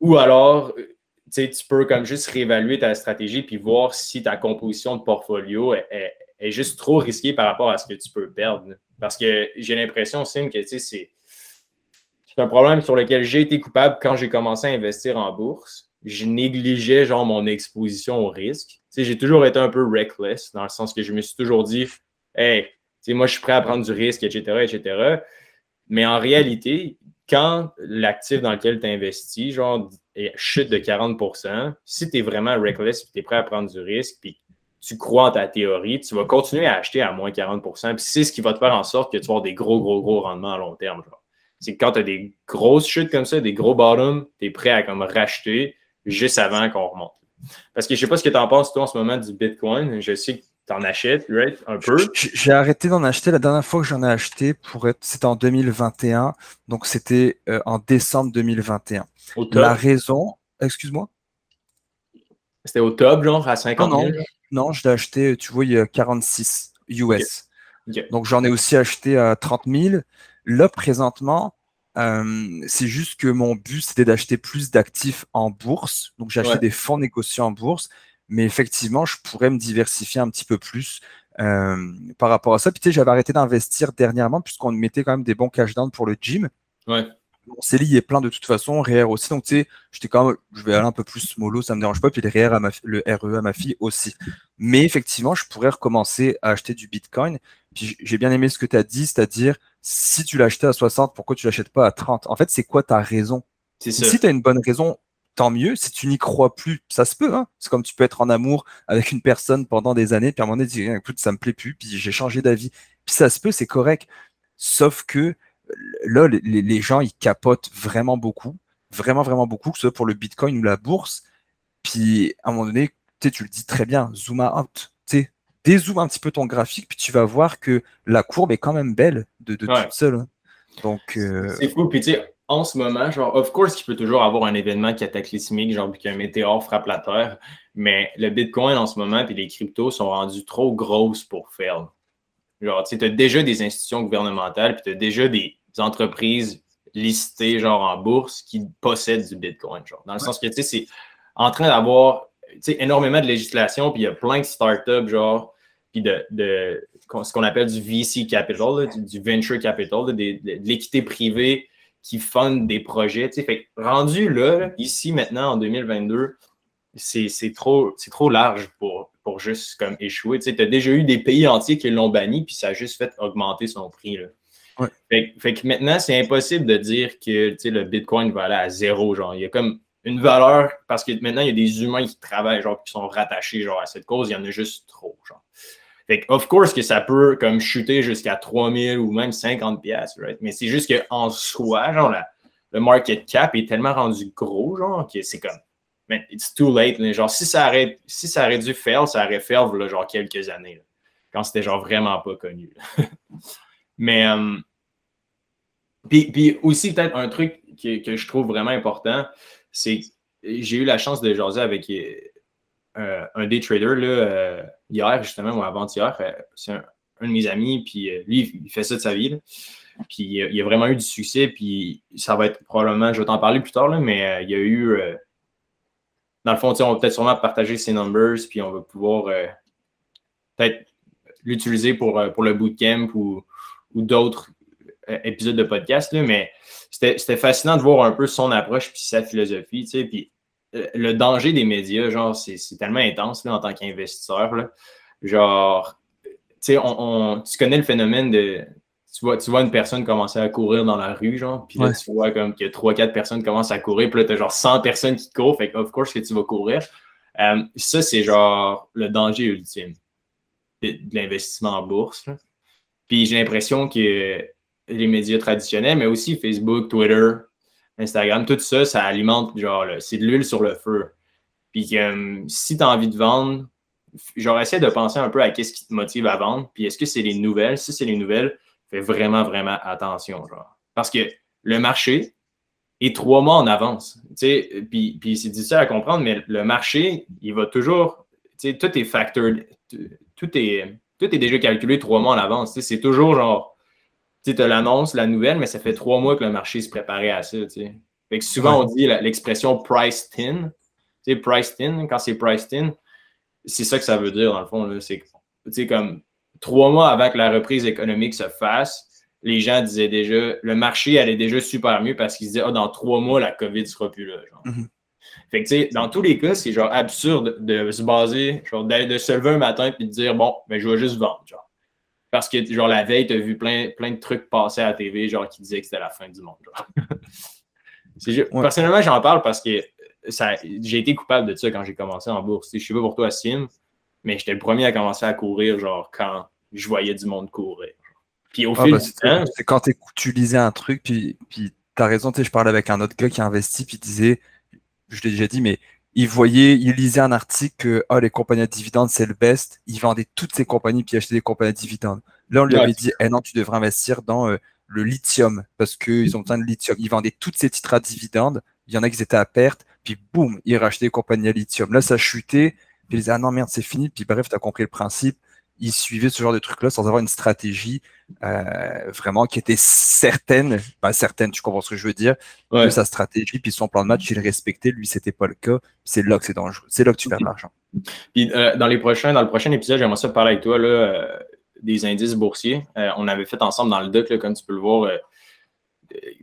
ou alors, tu peux comme juste réévaluer ta stratégie puis voir si ta composition de portfolio est, juste trop risquée par rapport à ce que tu peux perdre. Parce que j'ai l'impression, Sim, que c'est un problème sur lequel j'ai été coupable quand j'ai commencé à investir en bourse. Je négligeais genre mon exposition au risque. J'ai toujours été un peu reckless, dans le sens que je me suis toujours dit Hey, moi je suis prêt à prendre du risque, etc., etc. Mais en réalité, quand l'actif dans lequel tu investis, genre, chute de 40% si tu es vraiment reckless et tu es prêt à prendre du risque, puis tu crois en ta théorie, tu vas continuer à acheter à moins 40% Puis c'est ce qui va te faire en sorte que tu vas avoir des gros, gros, gros rendements à long terme. C'est quand tu as des grosses chutes comme ça, des gros bottoms, tu es prêt à comme racheter juste avant qu'on remonte. Parce que je ne sais pas ce que tu en penses, toi, en ce moment, du Bitcoin. Je sais que T'en achètes, right? Un peu? J'ai arrêté d'en acheter. La dernière fois que j'en ai acheté, pour être, c'était en 2021. Donc, c'était euh, en décembre 2021. La raison, excuse-moi? C'était au top, genre, à 50 000? Non, je l'ai acheté, tu vois, il y a 46 US. Donc, j'en ai aussi acheté à 30 000. Là, présentement, euh, c'est juste que mon but, c'était d'acheter plus d'actifs en bourse. Donc, j'ai acheté des fonds négociés en bourse mais effectivement, je pourrais me diversifier un petit peu plus euh, par rapport à ça. Puis tu sais, j'avais arrêté d'investir dernièrement puisqu'on mettait quand même des bons cash down pour le gym. Ouais. CELI est plein de toute façon, REER aussi. Donc, tu sais, j'étais quand même, je vais aller un peu plus mollo, ça me dérange pas. Puis le REER à ma, le RE à ma fille aussi. Mais effectivement, je pourrais recommencer à acheter du Bitcoin. Puis j'ai bien aimé ce que tu as dit, c'est-à-dire, si tu l'achetais à 60, pourquoi tu l'achètes pas à 30 En fait, c'est quoi ta raison? Si tu as une bonne raison, tant mieux. Si tu n'y crois plus, ça se peut. Hein. C'est comme tu peux être en amour avec une personne pendant des années, puis à un moment donné, dire, écoute, ça me plaît plus, puis j'ai changé d'avis. Puis ça se peut, c'est correct. Sauf que là, les, gens, ils capotent vraiment beaucoup, vraiment, vraiment beaucoup, que ce soit pour le Bitcoin ou la bourse. Puis à un moment donné, tu le dis très bien, zoom out. Dézoome un petit peu ton graphique, puis tu vas voir que la courbe est quand même belle de, toute seule. Donc, euh, C'est fou. Puis tu sais, en ce moment, genre, of course, il peut toujours avoir un événement cataclysmique, genre qu'un météore frappe la Terre, mais le Bitcoin en ce moment et les cryptos sont rendus trop grosses pour faire. Genre, tu as déjà des institutions gouvernementales, puis tu as déjà des entreprises listées, genre en bourse, qui possèdent du Bitcoin. Genre, dans le sens que, tu sais, c'est en train d'avoir énormément de législation, puis il y a plein de startups, genre, puis de, de ce qu'on appelle du VC capital, du, venture capital, de l'équité privée qui fund des projets. Fait, rendu là, ici maintenant en 2022, c'est trop, trop large pour, pour juste comme échouer. Tu as déjà eu des pays entiers qui l'ont banni, puis ça a juste fait augmenter son prix. Là. Fait, que maintenant, c'est impossible de dire que le Bitcoin va aller à zéro. Genre, il y a comme une valeur parce que maintenant, il y a des humains qui travaillent, genre, qui sont rattachés genre, à cette cause. Il y en a juste trop. Genre. Fait que, of course, que ça peut comme chuter jusqu'à 3000 ou même 50 pièces, right? Mais c'est juste qu'en soi, genre, le market cap est tellement rendu gros, genre, que c'est comme, man, it's too late. Genre, si ça, aurait, si ça aurait dû fail, ça aurait fail, là, genre, quelques années, quand c'était, genre, vraiment pas connu. Mais, um, puis, aussi, peut-être un truc que, que, je trouve vraiment important, c'est j'ai eu la chance de jaser avec euh, un day trader là, euh, hier, justement, ou avant-hier. Euh, c'est un, de mes amis, puis lui, il fait ça de sa vie. Puis il a vraiment eu du succès, puis ça va être probablement, je vais t'en parler plus tard, là, mais il y a eu. Dans le fond, on va peut-être sûrement partager ses numbers, puis on va pouvoir peut-être l'utiliser pour, pour le bootcamp ou, ou d'autres épisodes de podcast, là, mais c'était fascinant de voir un peu son approche puis sa philosophie, puis euh, le danger des médias, genre, c'est tellement intense là, en tant qu'investisseur. Genre, on, tu connais le phénomène de. Tu vois, tu vois une personne commencer à courir dans la rue, genre, puis là, tu vois comme que 3-4 personnes commencent à courir, puis là, tu as genre 100 personnes qui courent, fait of course que tu vas courir. Euh, ça, c'est genre le danger ultime de, l'investissement en bourse. Puis j'ai l'impression que les médias traditionnels, mais aussi Facebook, Twitter, Instagram, tout ça, ça alimente, genre, c'est de l'huile sur le feu. Puis euh, si tu as envie de vendre, genre, essaie de penser un peu à qu'est-ce qui te motive à vendre. Puis est-ce que c'est les nouvelles? Si c'est les nouvelles, fais vraiment, vraiment attention, genre. Parce que le marché est trois mois en avance. Puis, puis c'est difficile à comprendre, mais le marché, il va toujours, tout est facteur, tout est, tout est déjà calculé trois mois en avance. C'est toujours genre tu as l'annonce, la nouvelle, mais ça fait trois mois que le marché se préparait à ça. Fait que souvent, on dit l'expression price in. Tu sais, price in, quand c'est price in, c'est ça que ça veut dire, dans le fond. C'est comme trois mois avant que la reprise économique se fasse, les gens disaient déjà, le marché allait déjà super mieux parce qu'ils disaient, ah, dans trois mois, la COVID sera plus là. Mm-hmm. Fait que, tu sais, dans tous les cas, c'est genre absurde de se baser, genre, de, se lever un matin et de dire, bon, ben, je vais juste vendre. Genre parce que, genre, la veille, tu as vu plein, plein de trucs passer à la TV, genre, qui disaient que c'était la fin du monde. Personnellement, j'en parle parce que j'ai été coupable de ça quand j'ai commencé en bourse. Je suis pas pour toi, Sim, mais j'étais le premier à commencer à courir, genre, quand je voyais du monde courir. Puis au ah, fil bah, du temps. C'est quand tu lisais un truc, puis, puis tu as raison, je parlais avec un autre gars qui a investi, puis il disait, je l'ai déjà dit, mais il voyait, il lisait un article que oh, les compagnies à dividendes, c'est le best. Il vendait toutes ces compagnies puis achetait des compagnies à dividendes. Là, on lui avait dit eh non, tu devrais investir dans euh, le lithium parce qu'ils ont besoin de lithium. Il vendait toutes ces titres à dividendes. Il y en a qui étaient à perte. Puis boum, il rachetait des compagnies à lithium. Là, ça chutait. Puis il disait ah non, merde, c'est fini. Puis bref, tu as compris le principe il suivait ce genre de truc-là sans avoir une stratégie euh, vraiment qui était certaine, pas certaine, tu comprends ce que je veux dire, de sa stratégie, puis son plan de match, il respectait, lui, c'était pas le cas. C'est là que c'est dangereux. C'est là que tu perds de l'argent. Puis euh, dans les prochains, dans le prochain épisode, j'aimerais ça parler avec toi là, euh, des indices boursiers. on avait fait ensemble dans le doc, comme tu peux le voir,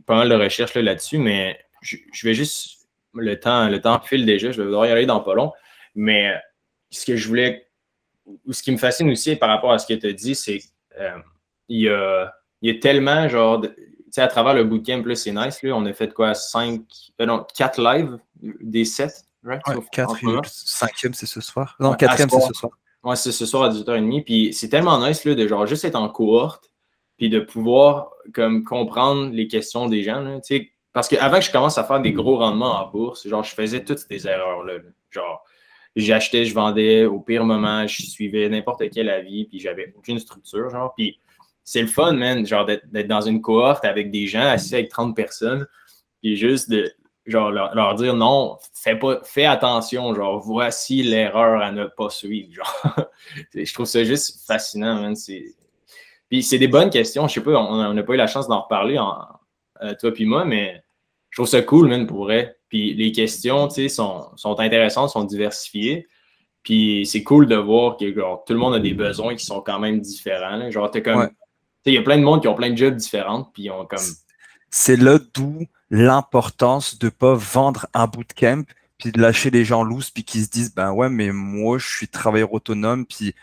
pas mal de recherches là-dessus, mais je, vais juste le temps, le temps file déjà, je vais devoir y aller dans pas long. Mais ce que je voulais ce qui me fascine aussi par rapport à ce que tu as dit, c'est qu'il euh, y, a, tellement, genre, tu sais, à travers le bootcamp, c'est nice, là, on a fait quoi, 5, euh, non, 4 lives des 7, right? 4 5e, c'est ce soir. Non, 4e, c'est ce soir. Ouais, c'est ce soir à 18h30. Puis c'est tellement nice, là, de genre juste être en cohorte, puis de pouvoir, comme, comprendre les questions des gens, tu sais, parce qu'avant que je commence à faire des gros rendements en bourse, genre, je faisais toutes ces erreurs-là. Genre, j'achetais, je vendais au pire moment, je suivais n'importe quel avis, puis j'avais aucune structure, genre. Puis c'est le fun, man, genre d'être dans une cohorte avec des gens assis avec 30 personnes, puis juste de genre leur, dire non, fais pas, fais attention, genre voici l'erreur à ne pas suivre. Genre. je trouve ça juste fascinant, man. Puis c'est des bonnes questions. Je sais pas, on n'a pas eu la chance d'en reparler, en, euh, toi puis moi, mais je trouve ça cool, man, pour vrai. Puis les questions, tu sais, sont, sont intéressantes, sont diversifiées. Puis c'est cool de voir que tout le monde a des besoins qui sont quand même différents. Genre, t'es comme. Il y a plein de monde qui ont plein de jobs différents. Puis ont comme. C'est là d'où l'importance de ne pas vendre un bootcamp, puis de lâcher les gens loose, puis qui se disent ben ouais, mais moi, je suis travailleur autonome, puis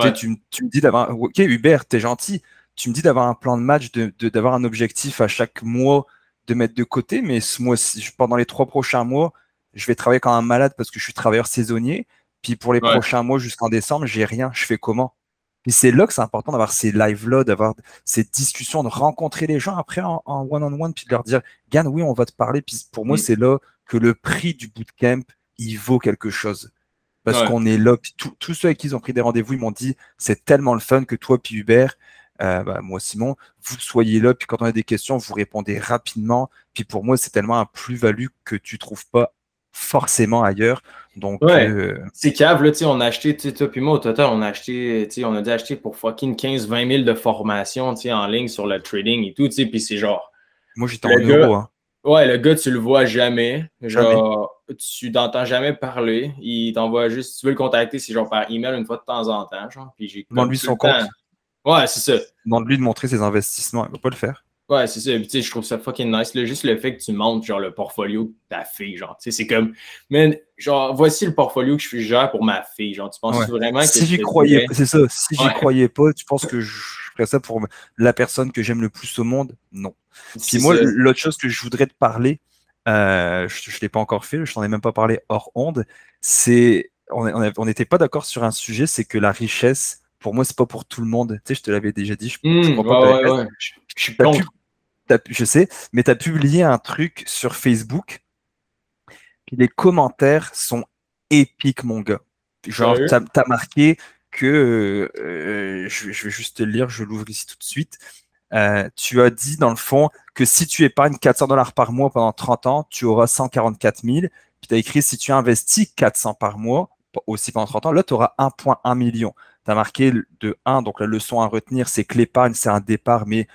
tu, tu, me dis d'abord, ok, Hubert, t'es gentil, tu me dis d'avoir un plan de match, d'avoir un objectif à chaque mois de mettre de côté, mais ce mois, pendant les trois prochains mois, je vais travailler comme un malade parce que je suis travailleur saisonnier. Puis pour les prochains mois jusqu'en décembre, j'ai rien. Je fais comment? Et c'est là que c'est important d'avoir ces live-là, d'avoir ces discussions, de rencontrer les gens après en one-on-one, puis de leur dire, Gann, oui, on va te parler. Puis pour moi, c'est là que le prix du bootcamp, il vaut quelque chose. Parce qu'on est là. Puis tous ceux avec qui ils ont pris des rendez-vous, ils m'ont dit, c'est tellement le fun que toi, puis Hubert, euh, bah, moi Simon, vous soyez là, puis quand on a des questions, vous répondez rapidement. Puis pour moi, c'est tellement un plus-value que tu trouves pas forcément ailleurs. Donc, euh, c'est cave, là, on a acheté, toi puis moi, au total, on a acheté, on a dû acheter pour fucking 15-20 000 de formation en ligne sur le trading et tout, puis c'est genre. Moi, j'étais en euros, hein. Ouais, le gars, tu le vois jamais. Genre, tu n'entends jamais parler. Il t'envoie juste, si tu veux le contacter, c'est genre par email une fois de temps en temps. Genre, puis j'ai lui son compte. Ouais, c'est ça. Demande-lui de montrer ses investissements. Il va pas le faire. Ouais, c'est ça. Puis, je trouve ça fucking nice. Là, juste le fait que tu montres genre, le portfolio de ta fille. Genre, c'est comme, mais genre, voici le portfolio que je gère pour ma fille. Genre, tu penses vraiment que. Si j'y croyais, c'est ça. Si j'y croyais pas, tu penses que je ferais ça pour la personne que j'aime le plus au monde? Non. Puis moi, l'autre chose que je voudrais te parler, euh, je ne l'ai pas encore fait, je t'en ai même pas parlé hors onde, c'est. On n'était pas d'accord sur un sujet, c'est que la richesse, pour moi, c'est pas pour tout le monde. Tu sais, je te l'avais déjà dit. Je, mmh, je, suis je sais, mais tu as publié un truc sur Facebook. Les commentaires sont épiques, mon gars. Genre, tu as, marqué que, euh, je, vais juste te lire, je l'ouvre ici tout de suite. Euh, tu as dit dans le fond que si tu épargnes 400 dollars par mois pendant 30 ans, tu auras 144 000. Puis tu as écrit si tu investis 400 par mois aussi pendant 30 ans, là tu auras 1,1 million. Tu as marqué de 1, donc la leçon à retenir, c'est que l'épargne, c'est un départ, mais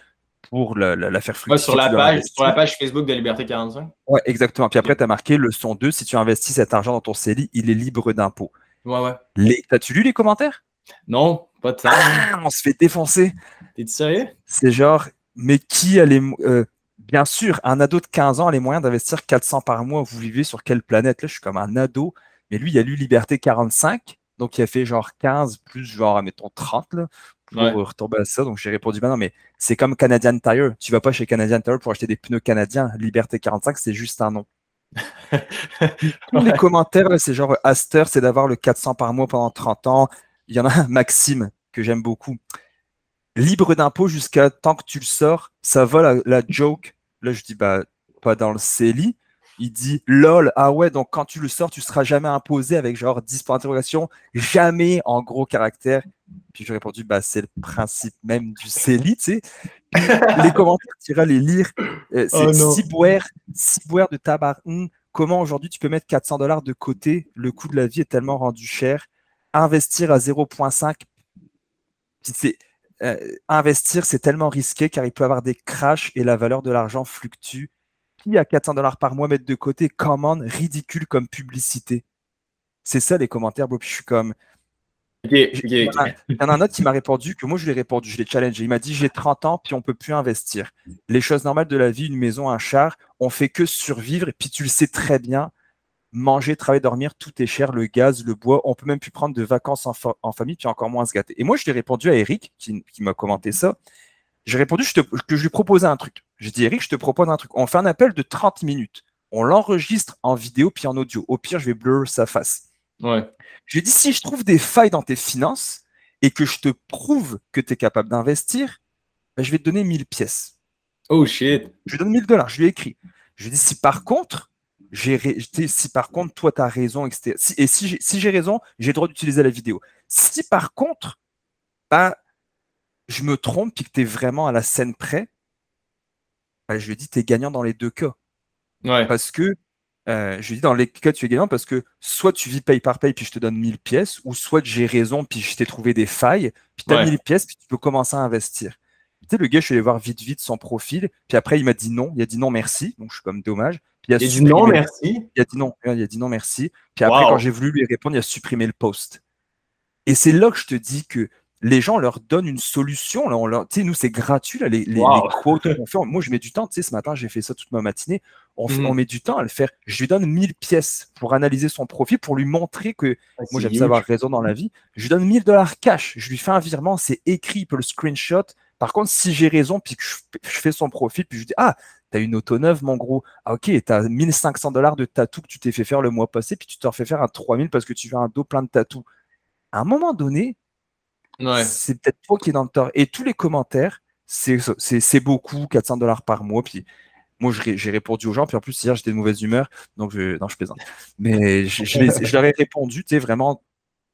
pour la, faire fructifier. sur, la page, sur la page Facebook de Liberté 45. Ouais, exactement. Puis après, tu as marqué leçon 2, si tu investis cet argent dans ton CELI, il est libre d'impôt. Ouais, ouais. Les... T'as-tu lu les commentaires? Non, pas de ça. Ah, on se fait défoncer. T'es sérieux? C'est genre, mais qui a les. Euh, bien sûr, un ado de 15 ans a les moyens d'investir 400 par mois. Vous vivez sur quelle planète? Là, je suis comme un ado. Mais lui, il a lu Liberté 45. Donc, il a fait genre 15 plus genre, mettons, 30. Là pour retomber à ça. Donc j'ai répondu, bah non, mais c'est comme Canadian Tire. Tu vas pas chez Canadian Tire pour acheter des pneus canadiens. Liberté 45, c'est juste un nom. Tous les commentaires, c'est genre Aster, c'est d'avoir le 400 par mois pendant 30 ans. Il y en a un, Maxime, que j'aime beaucoup. Libre d'impôt jusqu'à tant que tu le sors, ça va la, joke? Là, je dis, bah, pas dans le CELI. Il dit lol, ah ouais, donc quand tu le sors, tu seras jamais imposé avec genre 10 points d'interrogation, jamais en gros caractère. Puis j'ai répondu, bah, c'est le principe même du CELI, tu sais. les commentaires, tu iras les lire. Euh, c'est oh Ciboire, de Tabac. Comment aujourd'hui tu peux mettre 400 dollars de côté? Le coût de la vie est tellement rendu cher. Investir à 0,5, c'est. Euh, investir, c'est tellement risqué car il peut y avoir des crashs et la valeur de l'argent fluctue qui à 400 dollars par mois mettre de côté commande ridicule comme publicité C'est ça les commentaires, Bob. Je suis comme. il, y en a, un autre qui m'a répondu que moi je lui ai répondu, je l'ai challengé. Il m'a dit j'ai 30 ans puis on peut plus investir. Les choses normales de la vie, une maison, un char, on fait que survivre et puis tu le sais très bien. Manger, travailler, dormir, tout est cher, le gaz, le bois, on peut même plus prendre de vacances en, famille, puis encore moins se gâter. Et moi, je l'ai répondu à Eric, qui, qui m'a commenté ça. J'ai répondu que je lui proposais un truc. Je dis, Eric, je te propose un truc. On fait un appel de 30 minutes. On l'enregistre en vidéo puis en audio. Au pire, je vais blur sa face. Ouais. Je lui dis, si je trouve des failles dans tes finances et que je te prouve que tu es capable d'investir, ben, je vais te donner 1000 pièces. Oh shit. Je lui donne 1000 dollars. Je lui ai écrit. Je lui dis, si par contre, si par contre, toi, tu as raison, etc. et si j'ai raison, j'ai le droit d'utiliser la vidéo. Si par contre, bah, je me trompe et que tu es vraiment à la scène près, bah, je dit, tu es gagnant dans les deux cas. Parce que, euh, je dit, dans les cas, tu es gagnant parce que soit tu vis paye par paye puis je te donne 1000 pièces, ou soit j'ai raison puis je t'ai trouvé des failles, puis tu as 1000 pièces puis tu peux commencer à investir. Tu sais, le gars, je suis allé voir vite, vite son profil, puis après, il m'a dit non. Il a dit non, merci. Donc, je suis comme dommage. Puis, il a, dit non, merci. Il a dit non, il a dit non, merci. Puis après, quand j'ai voulu lui répondre, il a supprimé le post. Et c'est là que je te dis que les gens leur donnent une solution. Là, on leur, nous, c'est gratuit, là, les, les, quotes qu'on fait. Moi, je mets du temps. Ce matin, j'ai fait ça toute ma matinée. On, mm. on, met du temps à le faire. Je lui donne 1000 pièces pour analyser son profil, pour lui montrer que ah, moi, j'aime savoir raison dans la vie. Je lui donne 1000 dollars cash. Je lui fais un virement. C'est écrit. Il peut le screenshot, Par contre, si j'ai raison, puis que je, fais son profil, puis je dis, ah, t'as une auto neuve, mon gros. Ah, ok, t'as 1500 dollars de tatou que tu t'es fait faire le mois passé, puis tu t'en fais faire un 3000 parce que tu veux un dos plein de tatou. À un moment donné, c'est peut-être toi qui es dans le tort. Et tous les commentaires, c'est beaucoup, 400 dollars par mois, puis moi, j'ai répondu aux gens, puis en plus, hier, j'étais de mauvaise humeur, donc je, plaisante. Mais je, je, leur ai répondu, tu sais, vraiment,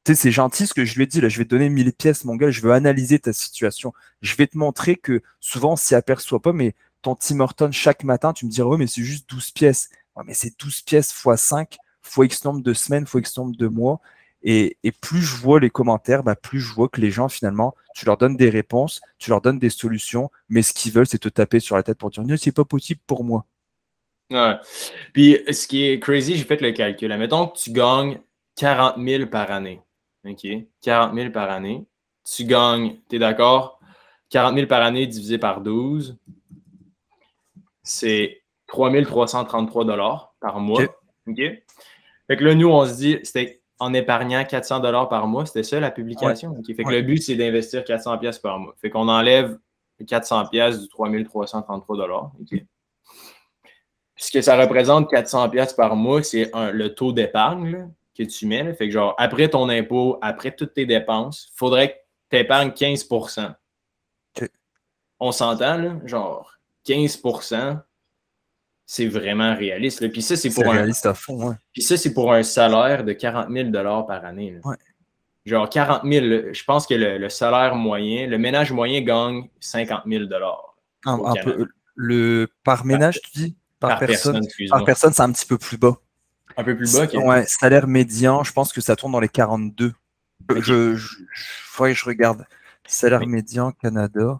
tu sais, c'est gentil ce que je lui ai dit, là, je vais te donner 1000 pièces, mon gars, je veux analyser ta situation. Je vais te montrer que souvent, on s'y aperçoit pas, mais ton Tim Horton, chaque matin, tu me diras, oh, mais c'est juste 12 pièces. mais c'est 12 pièces x 5, x X nombre de semaines, x X nombre de mois. Et, plus je vois les commentaires, bah, plus je vois que les gens, finalement, tu leur donnes des réponses, tu leur donnes des solutions, mais ce qu'ils veulent, c'est te taper sur la tête pour dire non, c'est pas possible pour moi. Ouais. Puis ce qui est crazy, j'ai fait le calcul. Admettons que tu gagnes 40 000 par année. OK? 40 000 par année. Tu gagnes, tu es d'accord? 40 000 par année divisé par 12, c'est 3 333 par mois. OK? Fait que là, nous, on se dit, c'était en épargnant 400 dollars par mois. C'était ça la publication? Fait que le but, c'est d'investir 400 pièces par mois. Fait qu'on enlève 400 pièces du 3333 dollars. Ce que ça représente 400 pièces par mois, c'est le taux d'épargne que tu mets. Fait que genre, après ton impôt, après toutes tes dépenses, il faudrait que tu épargnes 15% On s'entend, là? Genre, 15 c'est vraiment réaliste. Puis ça, c'est pour un. Réaliste à fond, Puis ça, c'est pour un salaire de 40 000 par année. Genre 40 000, je pense que le, salaire moyen, le ménage moyen gagne 50 000 un, un peu, le, Par ménage, tu dis? Par, personne? par personne, c'est un petit peu plus bas. Un peu plus bas, Ouais, salaire médian, je pense que ça tourne dans les 42. Je, je, que je regarde. Salaire médian Canada.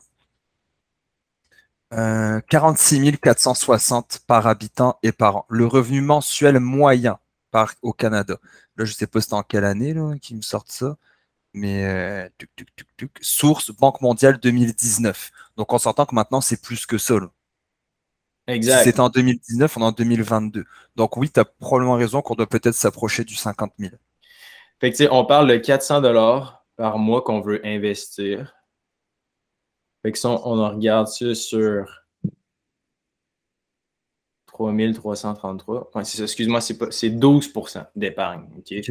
46 euh, 460 par habitant et par an. Le revenu mensuel moyen par, au Canada. Là, je ne sais pas c'était en quelle année là, qui me sortent ça. Mais euh, source Banque mondiale 2019. Donc on s'entend que maintenant c'est plus que ça. Exact. Si c'était en 2019, on est en 2022. Donc oui, tu as probablement raison qu'on doit peut-être s'approcher du 50 000. Fait que, on parle de 400 dollars par mois qu'on veut investir. Fait que on, en regarde ça sur 3333. Ouais, c'est ça, excuse-moi, c'est 12% d'épargne. Fait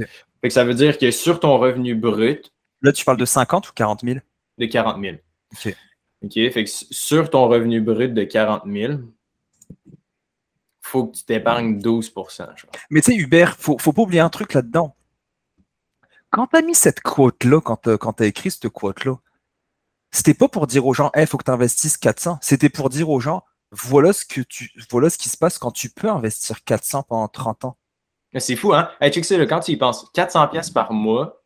que ça veut dire que sur ton revenu brut. Là, tu parles de 50 ou 40 000? De 40 000. OK. OK? Fait que sur ton revenu brut de 40 000, il faut que tu t'épargnes 12% Mais tu sais, Hubert, il faut, faut pas oublier un truc là-dedans. Quand tu as mis cette quote-là, quand tu as écrit cette quote-là, c'était pas pour dire aux gens, il faut que tu investisses 400. C'était pour dire aux gens, voilà ce que tu, voilà ce qui se passe quand tu peux investir 400 pendant 30 ans. C'est fou, hein? Hey, check ça, quand tu y penses, 400 pièces par mois,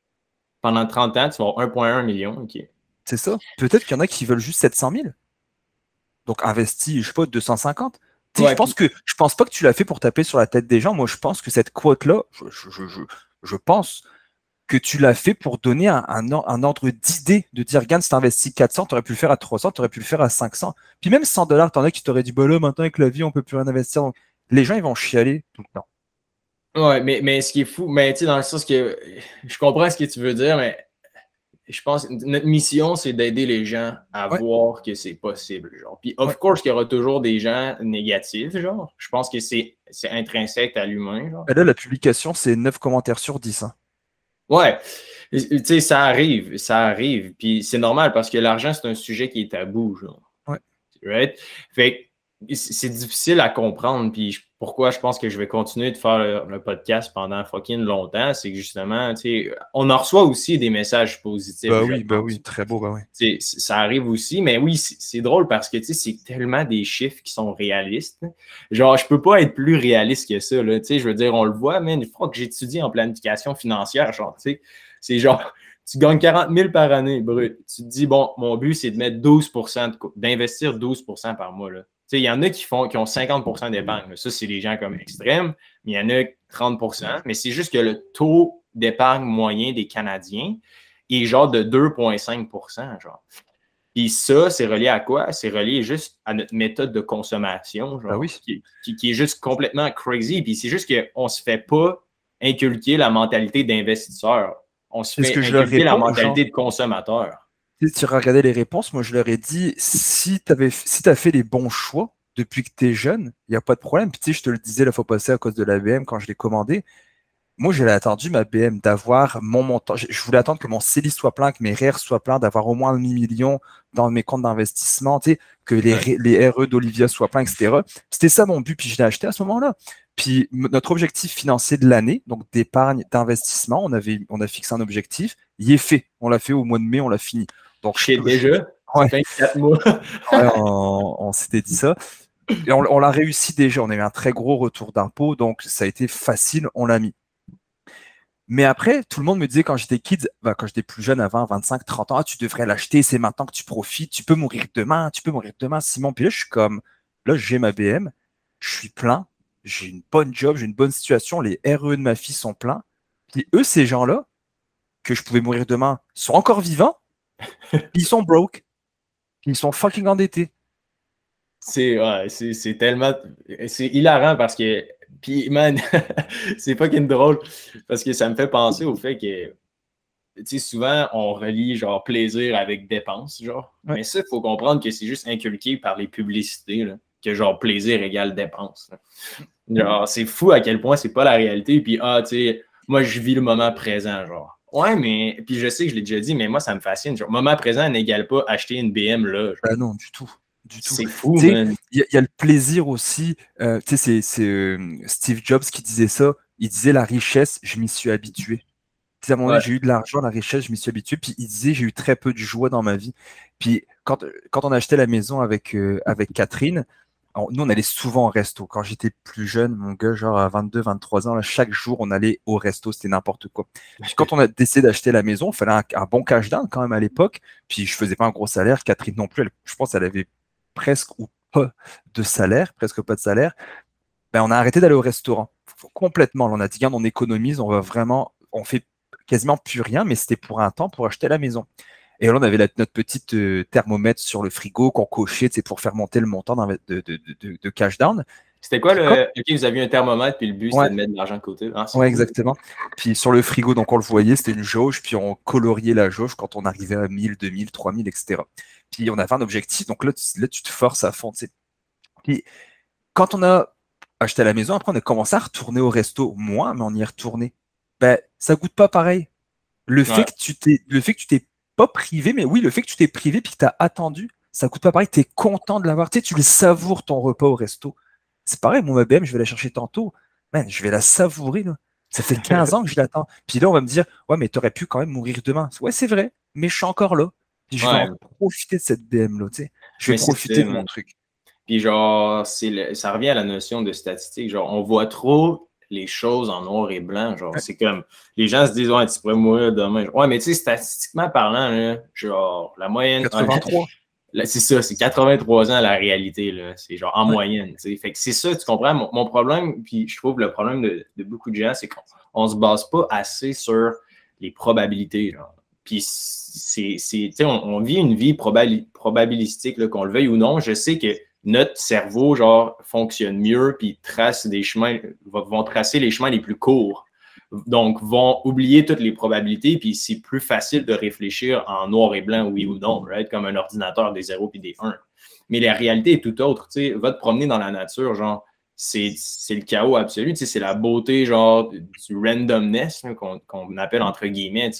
pendant 30 ans, tu vas avoir 1,1 million. OK. C'est ça. Peut-être qu'il y en a qui veulent juste 700 000. Donc, investis, je sais pas, 250. je pense que je pense pas que tu l'as fait pour taper sur la tête des gens. Moi, je pense que cette quote-là, je, je, je, pense que tu l'as fait pour donner un, un, ordre d'idée, de dire, regarde, si tu investis 400, tu aurais pu le faire à 300, tu aurais pu le faire à 500. Puis même 100 dollars, tu en as qui t'auraient dit, bah là, maintenant avec la vie, on peut plus rien investir. Donc, les gens, ils vont chialer tout le temps. Ouais, mais, mais ce qui est fou, mais tu sais, dans le sens que je comprends ce que tu veux dire, mais je pense que notre mission, c'est d'aider les gens à voir que c'est possible. Genre. Puis, of course, qu'il y aura toujours des gens négatifs, genre. Je pense que c'est intrinsèque à l'humain. Là, la publication, c'est 9 commentaires sur 10. Hein. Ouais. Tu sais, ça arrive, ça arrive. Puis c'est normal parce que l'argent, c'est un sujet qui est tabou, genre. Ouais. Right? Fait c'est difficile à comprendre. Puis pourquoi je pense que je vais continuer de faire le, podcast pendant fucking longtemps, c'est que justement, tu sais, on en reçoit aussi des messages positifs. Bah oui, bah oui, très beau, bah oui. Ça arrive aussi, mais oui, c'est drôle parce que tu sais, c'est tellement des chiffres qui sont réalistes. Genre, je peux pas être plus réaliste que ça. Là, tu sais, je veux dire, on le voit, mais une fois que j'étudie en planification financière, genre, tu sais, c'est genre tu gagnes 40 000 par année brut. Tu te dis, bon, mon but, c'est de mettre 12% d'investir 12% par mois. Là il y en a qui font qui ont 50% d'épargne. Ça, c'est des gens comme extrêmes, mais il y en a 30% Mais c'est juste que le taux d'épargne moyen des Canadiens est genre de 2,5 genre. Puis ça, c'est relié à quoi? C'est relié juste à notre méthode de consommation, genre, ben qui, est juste complètement crazy. Puis c'est juste qu'on ne se fait pas inculquer la mentalité d'investisseur. On se fait inculquer la mentalité de consommateur. Tu regardais les réponses, moi je leur ai dit si tu si as fait les bons choix depuis que tu es jeune, il n'y a pas de problème. Puis tu sais, je te le disais la fois passée à cause de la BM quand je l'ai commandé. Moi, j'avais attendu ma BM d'avoir mon montant. Je voulais attendre que mon CELI soit plein, que mes REER soient pleins, d'avoir au moins un demi-million dans mes comptes d'investissement, tu sais, que les, les RE d'Olivia soient pleins, etc. C'était ça mon but, puis je l'ai acheté à ce moment-là. Puis notre objectif financier de l'année, donc d'épargne, d'investissement, on avait, on a fixé un objectif, il est fait. On l'a fait au mois de mai, on l'a fini. Donc chez déjà. Ouais. mois. on, s'était dit ça. Et on, l'a réussi déjà. On a eu un très gros retour d'impôt, donc ça a été facile. On l'a mis. Mais après, tout le monde me disait quand j'étais kid, bah, quand j'étais plus jeune, à 20, 25, 30 ans, ah, tu devrais l'acheter, c'est maintenant que tu profites, tu peux mourir demain, tu peux mourir demain, Simon. Puis là, je suis comme, là, j'ai ma BM, je suis plein, j'ai une bonne job, j'ai une bonne situation, les RE de ma fille sont pleins. Puis eux, ces gens-là, que je pouvais mourir demain, sont encore vivants, ils sont broke, ils sont fucking endettés. C'est ouais, c'est tellement. C'est hilarant parce que. Puis, man, c'est fucking drôle parce que ça me fait penser au fait que. Tu sais, souvent, on relie genre plaisir avec dépense, genre. Mais ça, il faut comprendre que c'est juste inculqué par les publicités, là que genre plaisir égale dépense. Genre, c'est fou à quel point c'est pas la réalité. Puis, ah, tu sais, moi, je vis le moment présent, genre. Ouais, mais, puis je sais que je l'ai déjà dit, mais moi, ça me fascine. Genre, moment présent n'égale pas acheter une BM là. Ah non, du tout. Du tout. C'est fou, Il y, a le plaisir aussi. Euh, tu sais, c'est euh, Steve Jobs qui disait ça. Il disait la richesse, je m'y suis habitué. À un moment j'ai eu de l'argent, la richesse, je m'y suis habitué. Puis il disait, j'ai eu très peu de joie dans ma vie. Puis quand, quand on a acheté la maison avec, euh, avec Catherine, nous, on allait souvent au resto. Quand j'étais plus jeune, mon gars, genre à 22, 23 ans, chaque jour, on allait au resto, c'était n'importe quoi. Puis quand on a décidé d'acheter la maison, il fallait un, bon cash down quand même à l'époque. Puis je faisais pas un gros salaire. Catherine non plus, je pense qu'elle avait presque ou pas de salaire, presque pas de salaire. Ben, on a arrêté d'aller au restaurant. Complètement. On a dit, on économise, on va vraiment, on fait quasiment plus rien, mais c'était pour un temps pour acheter la maison. Et là, on avait notre petite euh, thermomètre sur le frigo qu'on cochait pour faire monter le montant de, de, de, cash down. C'était quoi le. Ok, vous aviez un thermomètre, puis le but, c'était de mettre de l'argent de côté. Ah, oui, exactement. Puis sur le frigo, donc on le voyait, c'était une jauge, puis on coloriait la jauge quand on arrivait à 1000, 2000, 3000, etc. Puis on avait un objectif, donc là, tu, là, tu te forces à fond. Puis quand on a acheté la maison, après, on a commencé à retourner au resto, moins, mais on y est retourné. Ben, ça goûte pas pareil. Le fait que tu t'es, le fait que tu t'es pas privé, mais oui, le fait que tu t'es privé puis que tu as attendu, ça coûte pas pareil, tu es content de l'avoir. Tu sais, tu le savoures ton repas au resto. C'est pareil, mon BM, je vais la chercher tantôt. Man, je vais la savourer. Là. Ça fait 15 ans que je l'attends. Puis là, on va me dire, ouais, mais tu aurais pu quand même mourir demain. Ouais, c'est vrai, mais je suis encore là. Puis je vais profiter de cette BM là. Tu sais. Je vais profiter de mon truc. Puis genre, le... ça revient à la notion de statistique. Genre, on voit trop les choses en noir et blanc. Genre, c'est comme les gens se disent Ouais, tu pourrais mourir demain. Ouais, mais tu sais, statistiquement parlant, genre, la moyenne. 83. C'est ça, c'est 83 ans la réalité. C'est genre en moyenne. Fait que c'est ça, tu comprends? Mon, problème, puis je trouve le problème de, beaucoup de gens, c'est qu'on ne se base pas assez sur les probabilités. Genre. Puis c'est, on, on vit une vie probabilistique, qu'on le veuille ou non. Je sais que notre cerveau, genre, fonctionne mieux, puis trace des chemins, vont tracer les chemins les plus courts. Donc, vont oublier toutes les probabilités, puis c'est plus facile de réfléchir en noir et blanc, oui ou non, right? comme un ordinateur des 0 puis des 1. Mais la réalité est tout autre. Tu sais, va te promener dans la nature, genre, c'est le chaos absolu. C'est la beauté, genre, du randomness qu'on appelle entre guillemets.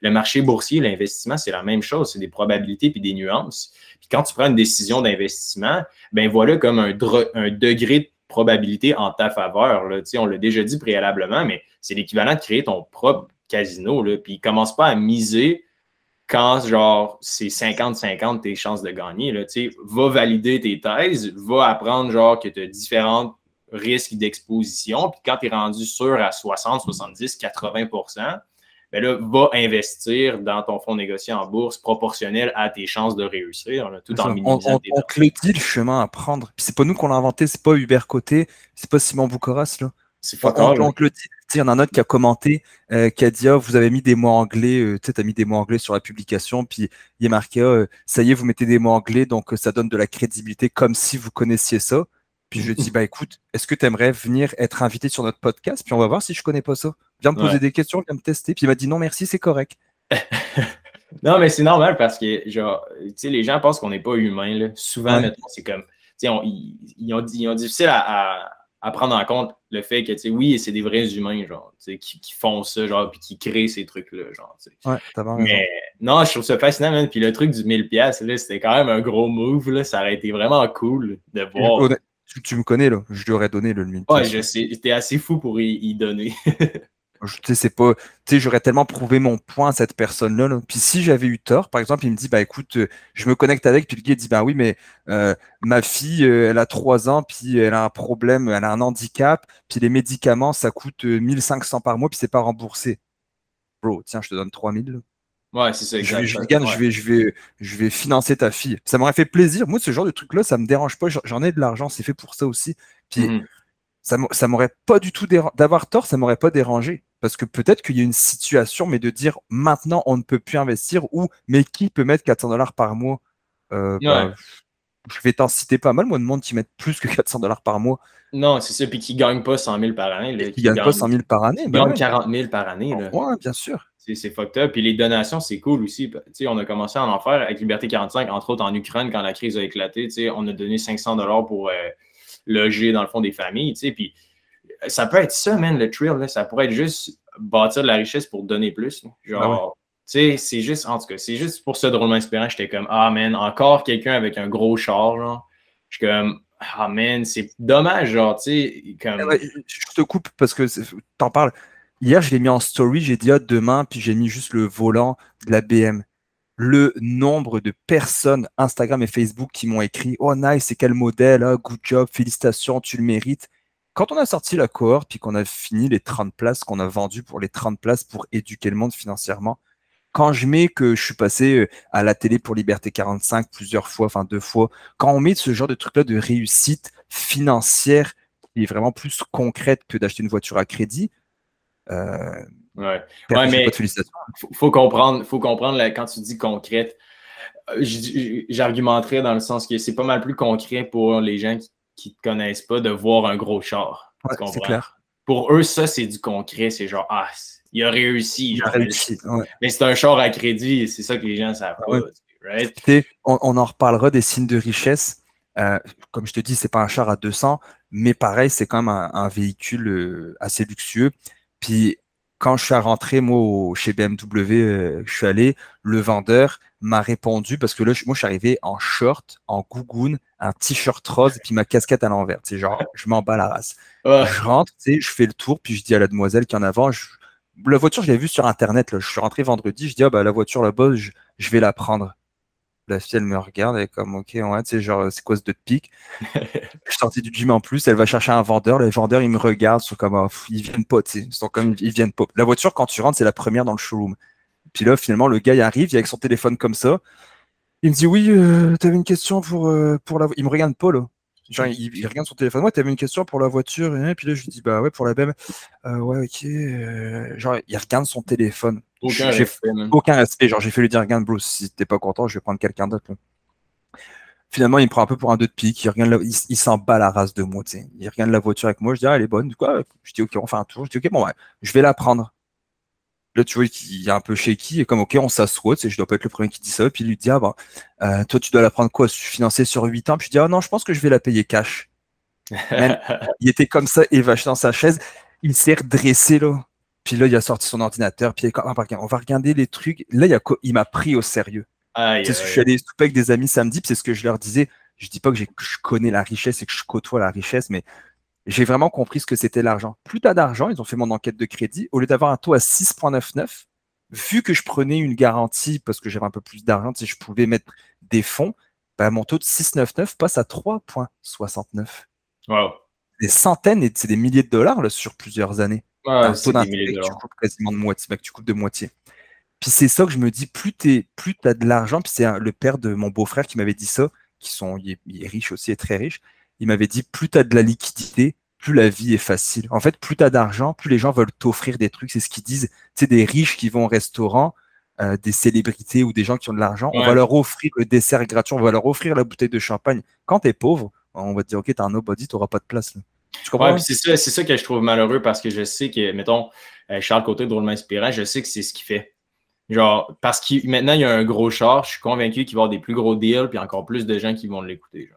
Le marché boursier, l'investissement, c'est la même chose. C'est des probabilités puis des nuances. Puis quand tu prends une décision d'investissement, ben voilà comme un, degré de probabilité en ta faveur. Là. On l'a déjà dit préalablement, mais c'est l'équivalent de créer ton propre casino. Là. Puis commence pas à miser quand genre c'est 50-50 tes chances de gagner. Là, va valider tes thèses, va apprendre genre que tu as différents risques d'exposition. Puis quand tu es rendu sûr à 60, 70, 80% ben là, va investir dans ton fonds négocié en bourse proportionnel à tes chances de réussir, tout en minimisant on, on, te le dit le chemin à prendre. Puis c'est pas nous qu'on l'a inventé, c'est pas Hubert Côté, c'est pas Simon Boucoras. Là. C'est pas on, te le dit. Il y en a un autre qui a commenté, euh, qui a dit oh, Vous avez mis des mots anglais, euh, tu as mis des mots anglais sur la publication, puis il est marqué oh, Ça y est, vous mettez des mots anglais, donc ça donne de la crédibilité comme si vous connaissiez ça. Puis je lui dis Bah écoute, est-ce que tu aimerais venir être invité sur notre podcast? Puis on va voir si je connais pas ça. Viens me poser des questions, viens me tester. Puis il m'a dit Non, merci, c'est correct. Non, mais c'est normal parce que, genre, tu sais, les gens pensent qu'on n'est pas humain. Souvent, c'est comme, ils, ont, ils ont difficile à, à, prendre en compte le fait que, tu sais, oui, c'est des vrais humains, genre, tu sais, qui, qui, font ça, genre, puis qui créent ces trucs-là, genre, tu sais. Ouais, t'as Mais non, je trouve ça fascinant, man. Puis le truc du 1000$, là, c'était quand même un gros move, là. Ça aurait été vraiment cool de voir. Tu, me connais, là. Je lui aurais donné le 1000$. Ouais, je sais. T'es assez fou pour y donner. sais, c'est pas, tu sais, j'aurais tellement prouvé mon point à cette personne-là. Puis si j'avais eu tort, par exemple, il me dit, bah écoute, euh, je me connecte avec, puis le gars dit, bah oui, mais euh, ma fille, euh, elle a 3 ans, puis elle a un problème, elle a un handicap, puis les médicaments, ça coûte 1500 par mois, puis c'est pas remboursé. Bro, tiens, je te donne 3000. Ouais, c'est ça. Je vais, je, vais, je, vais, je vais financer ta fille. Ça m'aurait fait plaisir. Moi, ce genre de truc-là, ça me dérange pas. J'en ai de l'argent, c'est fait pour ça aussi. Puis, mhm ça m'aurait pas du tout d'avoir tort, ça m'aurait pas dérangé. Parce que peut-être qu'il y a une situation, mais de dire maintenant on ne peut plus investir ou mais qui peut mettre 400 dollars par mois? Euh, bah, Je vais t'en citer pas mal, moi, de monde qui mettent plus que 400 dollars par mois. Non, c'est ça, puis qui ne gagnent pas 100 000 par année. qui ne gagnent pas 100 000 par année. Ils gagnent 40 000 par année. Oui, bien sûr. C'est fucked up. Puis les donations, c'est cool aussi. sais, on a commencé à en faire avec Liberté 45, entre autres en Ukraine, quand la crise a éclaté. On a donné 500 dollars pour. Euh, loger dans le fond des familles, tu sais, puis ça peut être ça, man, le trail, là, ça pourrait être juste bâtir de la richesse pour donner plus. Genre, ah tu sais, c'est juste, en tout cas, c'est juste pour ça drôlement inspirant, j'étais comme, ah, man, encore quelqu'un avec un gros char, genre. Je suis comme, ah, man, c'est dommage, genre, tu sais, comme... je te coupe parce que t'en parles. Hier, je l'ai mis en story, j'ai dit, ah, demain, puis j'ai mis juste le volant de la BM le nombre de personnes Instagram et Facebook qui m'ont écrit Oh nice, c'est quel modèle, ah, good job, félicitations, tu le mérites. Quand on a sorti la cohorte, puis qu'on a fini les 30 places, qu'on a vendu pour les 30 places pour éduquer le monde financièrement, quand je mets que je suis passé euh, à la télé pour Liberté 45 plusieurs fois, enfin deux fois, quand on met ce genre de truc-là de réussite financière qui est vraiment plus concrète que d'acheter une voiture à crédit, euh, Ouais, ouais mais faut, faut comprendre, faut comprendre quand tu dis concrète, euh, j'argumenterais dans le sens que c'est pas mal plus concret pour les gens qui ne te connaissent pas de voir un gros char. c'est clair. Pour eux, ça, c'est du concret. C'est genre, ah, il a réussi. réussi Mais c'est un char à crédit, c'est ça que les gens savent pas. On, en reparlera des signes de richesse. Euh, comme je te dis, c'est pas un char à 200, mais pareil, c'est quand même un, véhicule euh, assez luxueux. Puis quand je suis rentré moi chez BMW, euh, je suis allé, le vendeur m'a répondu parce que là, moi, je suis arrivé en short, en gougoune, un t-shirt rose, et puis ma casquette à l'envers. Sais, genre, je m'en bats la race. Je rentre, tu sais, je fais le tour, puis je dis à la demoiselle qui en avant, la voiture, je l'ai vue sur Internet. Là. Je suis rentré vendredi, je dis, ah, bah, la voiture là-bas, je, je vais la prendre. La fille, elle me regarde, elle est comme, ok, ouais, tu sais, genre, c'est quoi ce de pique Je suis sorti du gym en plus, elle va chercher un vendeur. Les vendeurs, ils me regardent, ils sont comme, oh, ils viennent pas, tu sais, ils sont comme, ils viennent pas. La voiture, quand tu rentres, c'est la première dans le showroom. Puis là, finalement, le gars, il arrive, il avec son téléphone comme ça. Il me dit, oui, euh, tu avais une question pour, euh, pour la. Il me regarde pas, là. Genre, il, regarde son téléphone. Ouais, avais une question pour la voiture. Et puis là, je lui dis, bah ouais, pour la BM. Euh, ouais, ok. genre, il regarde son téléphone. Aucun respect. Aucun respect. Genre, j'ai fait lui dire, regarde, bro, si t'es pas content, je vais prendre quelqu'un d'autre. Finalement, il me prend un peu pour un deux de pique. Il, regarde il, s'en bat la race de moi. Il regarde la voiture avec moi. Je dis, ah, elle est bonne. Du coup, je dis, ok, on fait un tour. Je dis, ok, bon, ouais, je vais la prendre. Là, tu vois, il est un peu shaky. Et comme, ok, on s'assoit. Je dois pas être le premier qui dit ça. Puis il lui dit, ah, euh, toi, tu dois la prendre quoi? Financer sur 8 ans? Puis je dis, ah non, je pense que je vais la payer cash. il était comme ça, évaché dans sa chaise. Il s'est redressé, là. Puis là, il a sorti son ordinateur, puis il on va regarder les trucs. Là, il, il m'a pris au sérieux. je suis allé souper avec des amis samedi, puis c'est ce que je leur disais. Je dis pas que, je connais la richesse et que je côtoie la richesse, mais j'ai vraiment compris ce que c'était l'argent. Plus tu as d'argent, ils ont fait mon enquête de crédit, au lieu d'avoir un taux à 6,99, vu que je prenais une garantie parce que j'avais un peu plus d'argent, si je pouvais mettre des fonds, bah, mon taux de 6,99 passe à 3,69. Wow. Des centaines et c'est des milliers de dollars là, sur plusieurs années un taux d'intérêt que tu coupes quasiment de moitié, bah, que tu coupes de moitié. Puis c'est ça que je me dis, plus tu plus as de l'argent, puis c'est le père de mon beau-frère qui m'avait dit ça, qui sont, il est, riche aussi, et très riche, il m'avait dit, plus tu as de la liquidité, plus la vie est facile. En fait, plus tu as d'argent, plus les gens veulent t'offrir des trucs, c'est ce qu'ils disent. Tu sais, des riches qui vont au restaurant, euh, des célébrités ou des gens qui ont de l'argent, on va leur offrir le dessert gratuit, on va leur offrir la bouteille de champagne. Quand tu es pauvre, on va te dire, ok, t'as un nobody, t'auras pas de place. Là c'est ça, ça, que je trouve malheureux parce que je sais que, mettons, euh, Charles Côté, drôlement inspirant, je sais que c'est ce qu'il fait. Genre, parce que maintenant, il y a un gros char, je suis convaincu qu'il va y avoir des plus gros deals, puis encore plus de gens qui vont l'écouter.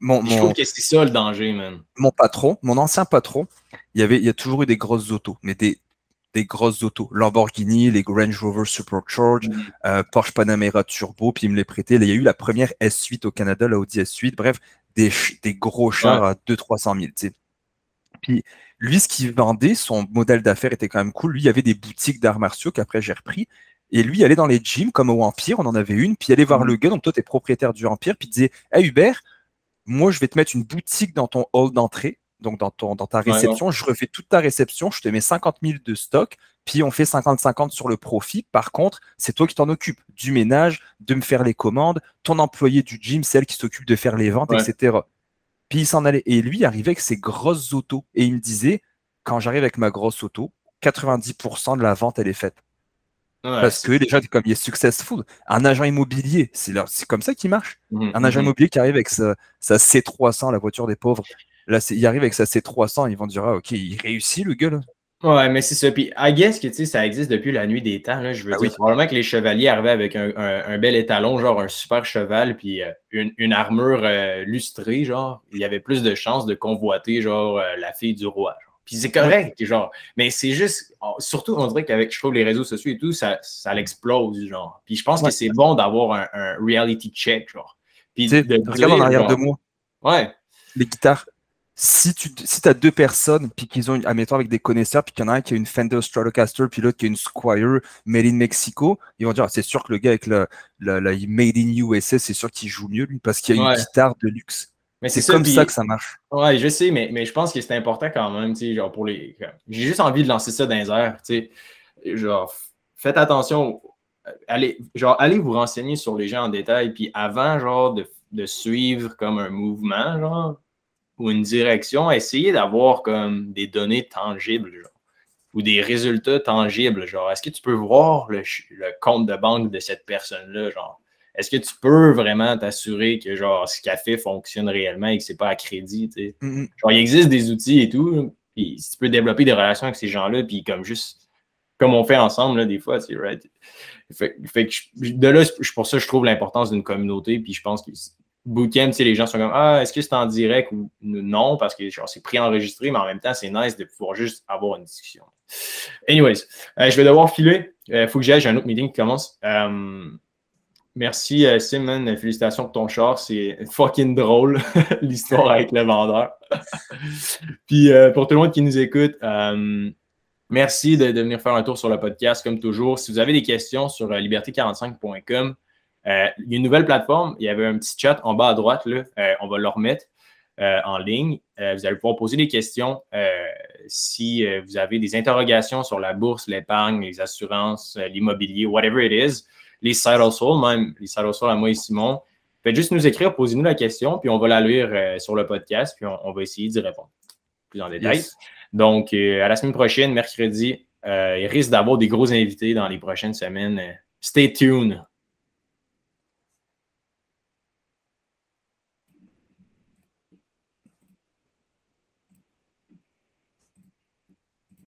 Genre. Mon, Je trouve que c'est ça le danger, man. mon patron, mon ancien patron, il y avait, il y a toujours eu des grosses autos, mais des, des grosses autos. Lamborghini, les Range Rover Supercharged, Mm. euh, Porsche Panamera Turbo, puis il me les prêtait. Il y a eu la première S8 au Canada, la Audi S8. Bref, des, des gros chars à 200-300 000. tu sais. Puis lui, ce qu'il vendait, son modèle d'affaires était quand même cool. Lui, il y avait des boutiques d'arts martiaux qu'après j'ai repris. Et lui, il allait dans les gyms, comme au Empire, on en avait une, puis il allait voir Mhm. le gars, donc toi, tu es propriétaire du Empire, puis il disait Hey Hubert, moi, je vais te mettre une boutique dans ton hall d'entrée, donc dans, ton, dans ta Ouais, réception. Je refais toute ta réception, je te mets 50 000 de stock, puis on fait 50-50 sur le profit. Par contre, c'est toi qui t'en occupes du ménage, de me faire les commandes, ton employé du gym, celle qui s'occupe de faire les ventes, Ouais. etc. Puis il s'en allait. Et lui, il arrivait avec ses grosses autos. Et il me disait, quand j'arrive avec ma grosse auto, 90% de la vente, elle est faite. Ouais, Parce que les gens, comme il est successful, un agent immobilier, c'est comme ça qu'il marche. Mhm, Un agent mhm. immobilier qui arrive avec sa, sa C300, la voiture des pauvres. Là, il arrive avec sa C300, ils vont dire, ah, ok, il réussit le gars, là. Ouais, mais c'est ça. Puis, I guess que tu sais, ça existe depuis la nuit des temps. Là. Je veux Ah dire, oui. probablement que les chevaliers arrivaient avec un, un- un bel étalon, genre un super cheval, puis euh, une, une armure euh, lustrée, genre. Il y avait plus de chances de convoiter, genre, euh, la fille du roi. genre. Puis c'est correct, genre. Mais c'est juste, surtout, on dirait qu'avec, je trouve, les réseaux sociaux et tout, ça, ça l'explose, genre. Puis je pense Ouais. que c'est bon d'avoir un, un reality check, genre. Puis regarde en arrière genre, de moi, Ouais. les guitares. Si tu si as deux personnes, puis qu'ils ont, une- admettons, avec des connaisseurs, puis qu'il y en a un qui a une Fender Stratocaster, puis l'autre qui a une Squire Made in Mexico, ils vont dire, ah, c'est sûr que le gars avec le, le- le Made in USA, c'est sûr qu'il joue mieux, lui, parce qu'il a Ouais. une guitare de luxe. Mais C'est comme ça que ça marche. Ouais, je sais, mais, mais je pense que c'est important quand même, tu sais, genre pour les. J'ai juste envie de lancer ça dans les airs, tu sais. Genre, faites attention. Allez, genre, allez vous renseigner sur les gens en détail, puis avant, genre, de, de suivre comme un mouvement, genre, ou une direction, essayez d'avoir comme des données tangibles, genre, ou des résultats tangibles, genre, est-ce que tu peux voir le, le compte de banque de cette personne-là, genre? Est-ce que tu peux vraiment t'assurer que genre ce qu'elle fait fonctionne réellement et que c'est pas à crédit, tu sais? Mm, mm. Genre, il existe des outils et tout, puis si tu peux développer des relations avec ces gens-là, puis comme juste, comme on fait ensemble, là, des fois, tu sais, right? Fait, fait que je- de là, c'est pour ça je trouve l'importance d'une communauté, puis je pense que Bootcamp, les gens sont comme Ah, est-ce que c'est en direct ou non? Parce que c'est pré-enregistré, mais en même temps, c'est nice de pouvoir juste avoir une discussion. Anyways, euh, je vais devoir filer. Il faut que j'aille, j'ai un autre meeting qui commence. Euh, merci, euh, Simon. Félicitations pour ton char. C'est fucking drôle, l'histoire avec le vendeur. Puis euh, pour tout le monde qui nous écoute, euh, merci de, de venir faire un tour sur le podcast, comme toujours. Si vous avez des questions sur euh, liberté45.com, euh, il y a une nouvelle plateforme. Il y avait un petit chat en bas à droite. Là. On va le remettre en ligne. Vous allez pouvoir poser des questions si vous avez des interrogations sur la bourse, l'épargne, les assurances, l'immobilier, whatever it is. Les side hustles, même les side hustles à moi et Simon. Faites juste nous écrire, posez-nous la question, puis on va la lire euh, sur le podcast, puis on, on va essayer d'y répondre plus en détail. Yes. Donc, euh, à la semaine prochaine, mercredi, euh, il risque d'avoir des gros invités dans les prochaines semaines. Stay tuned.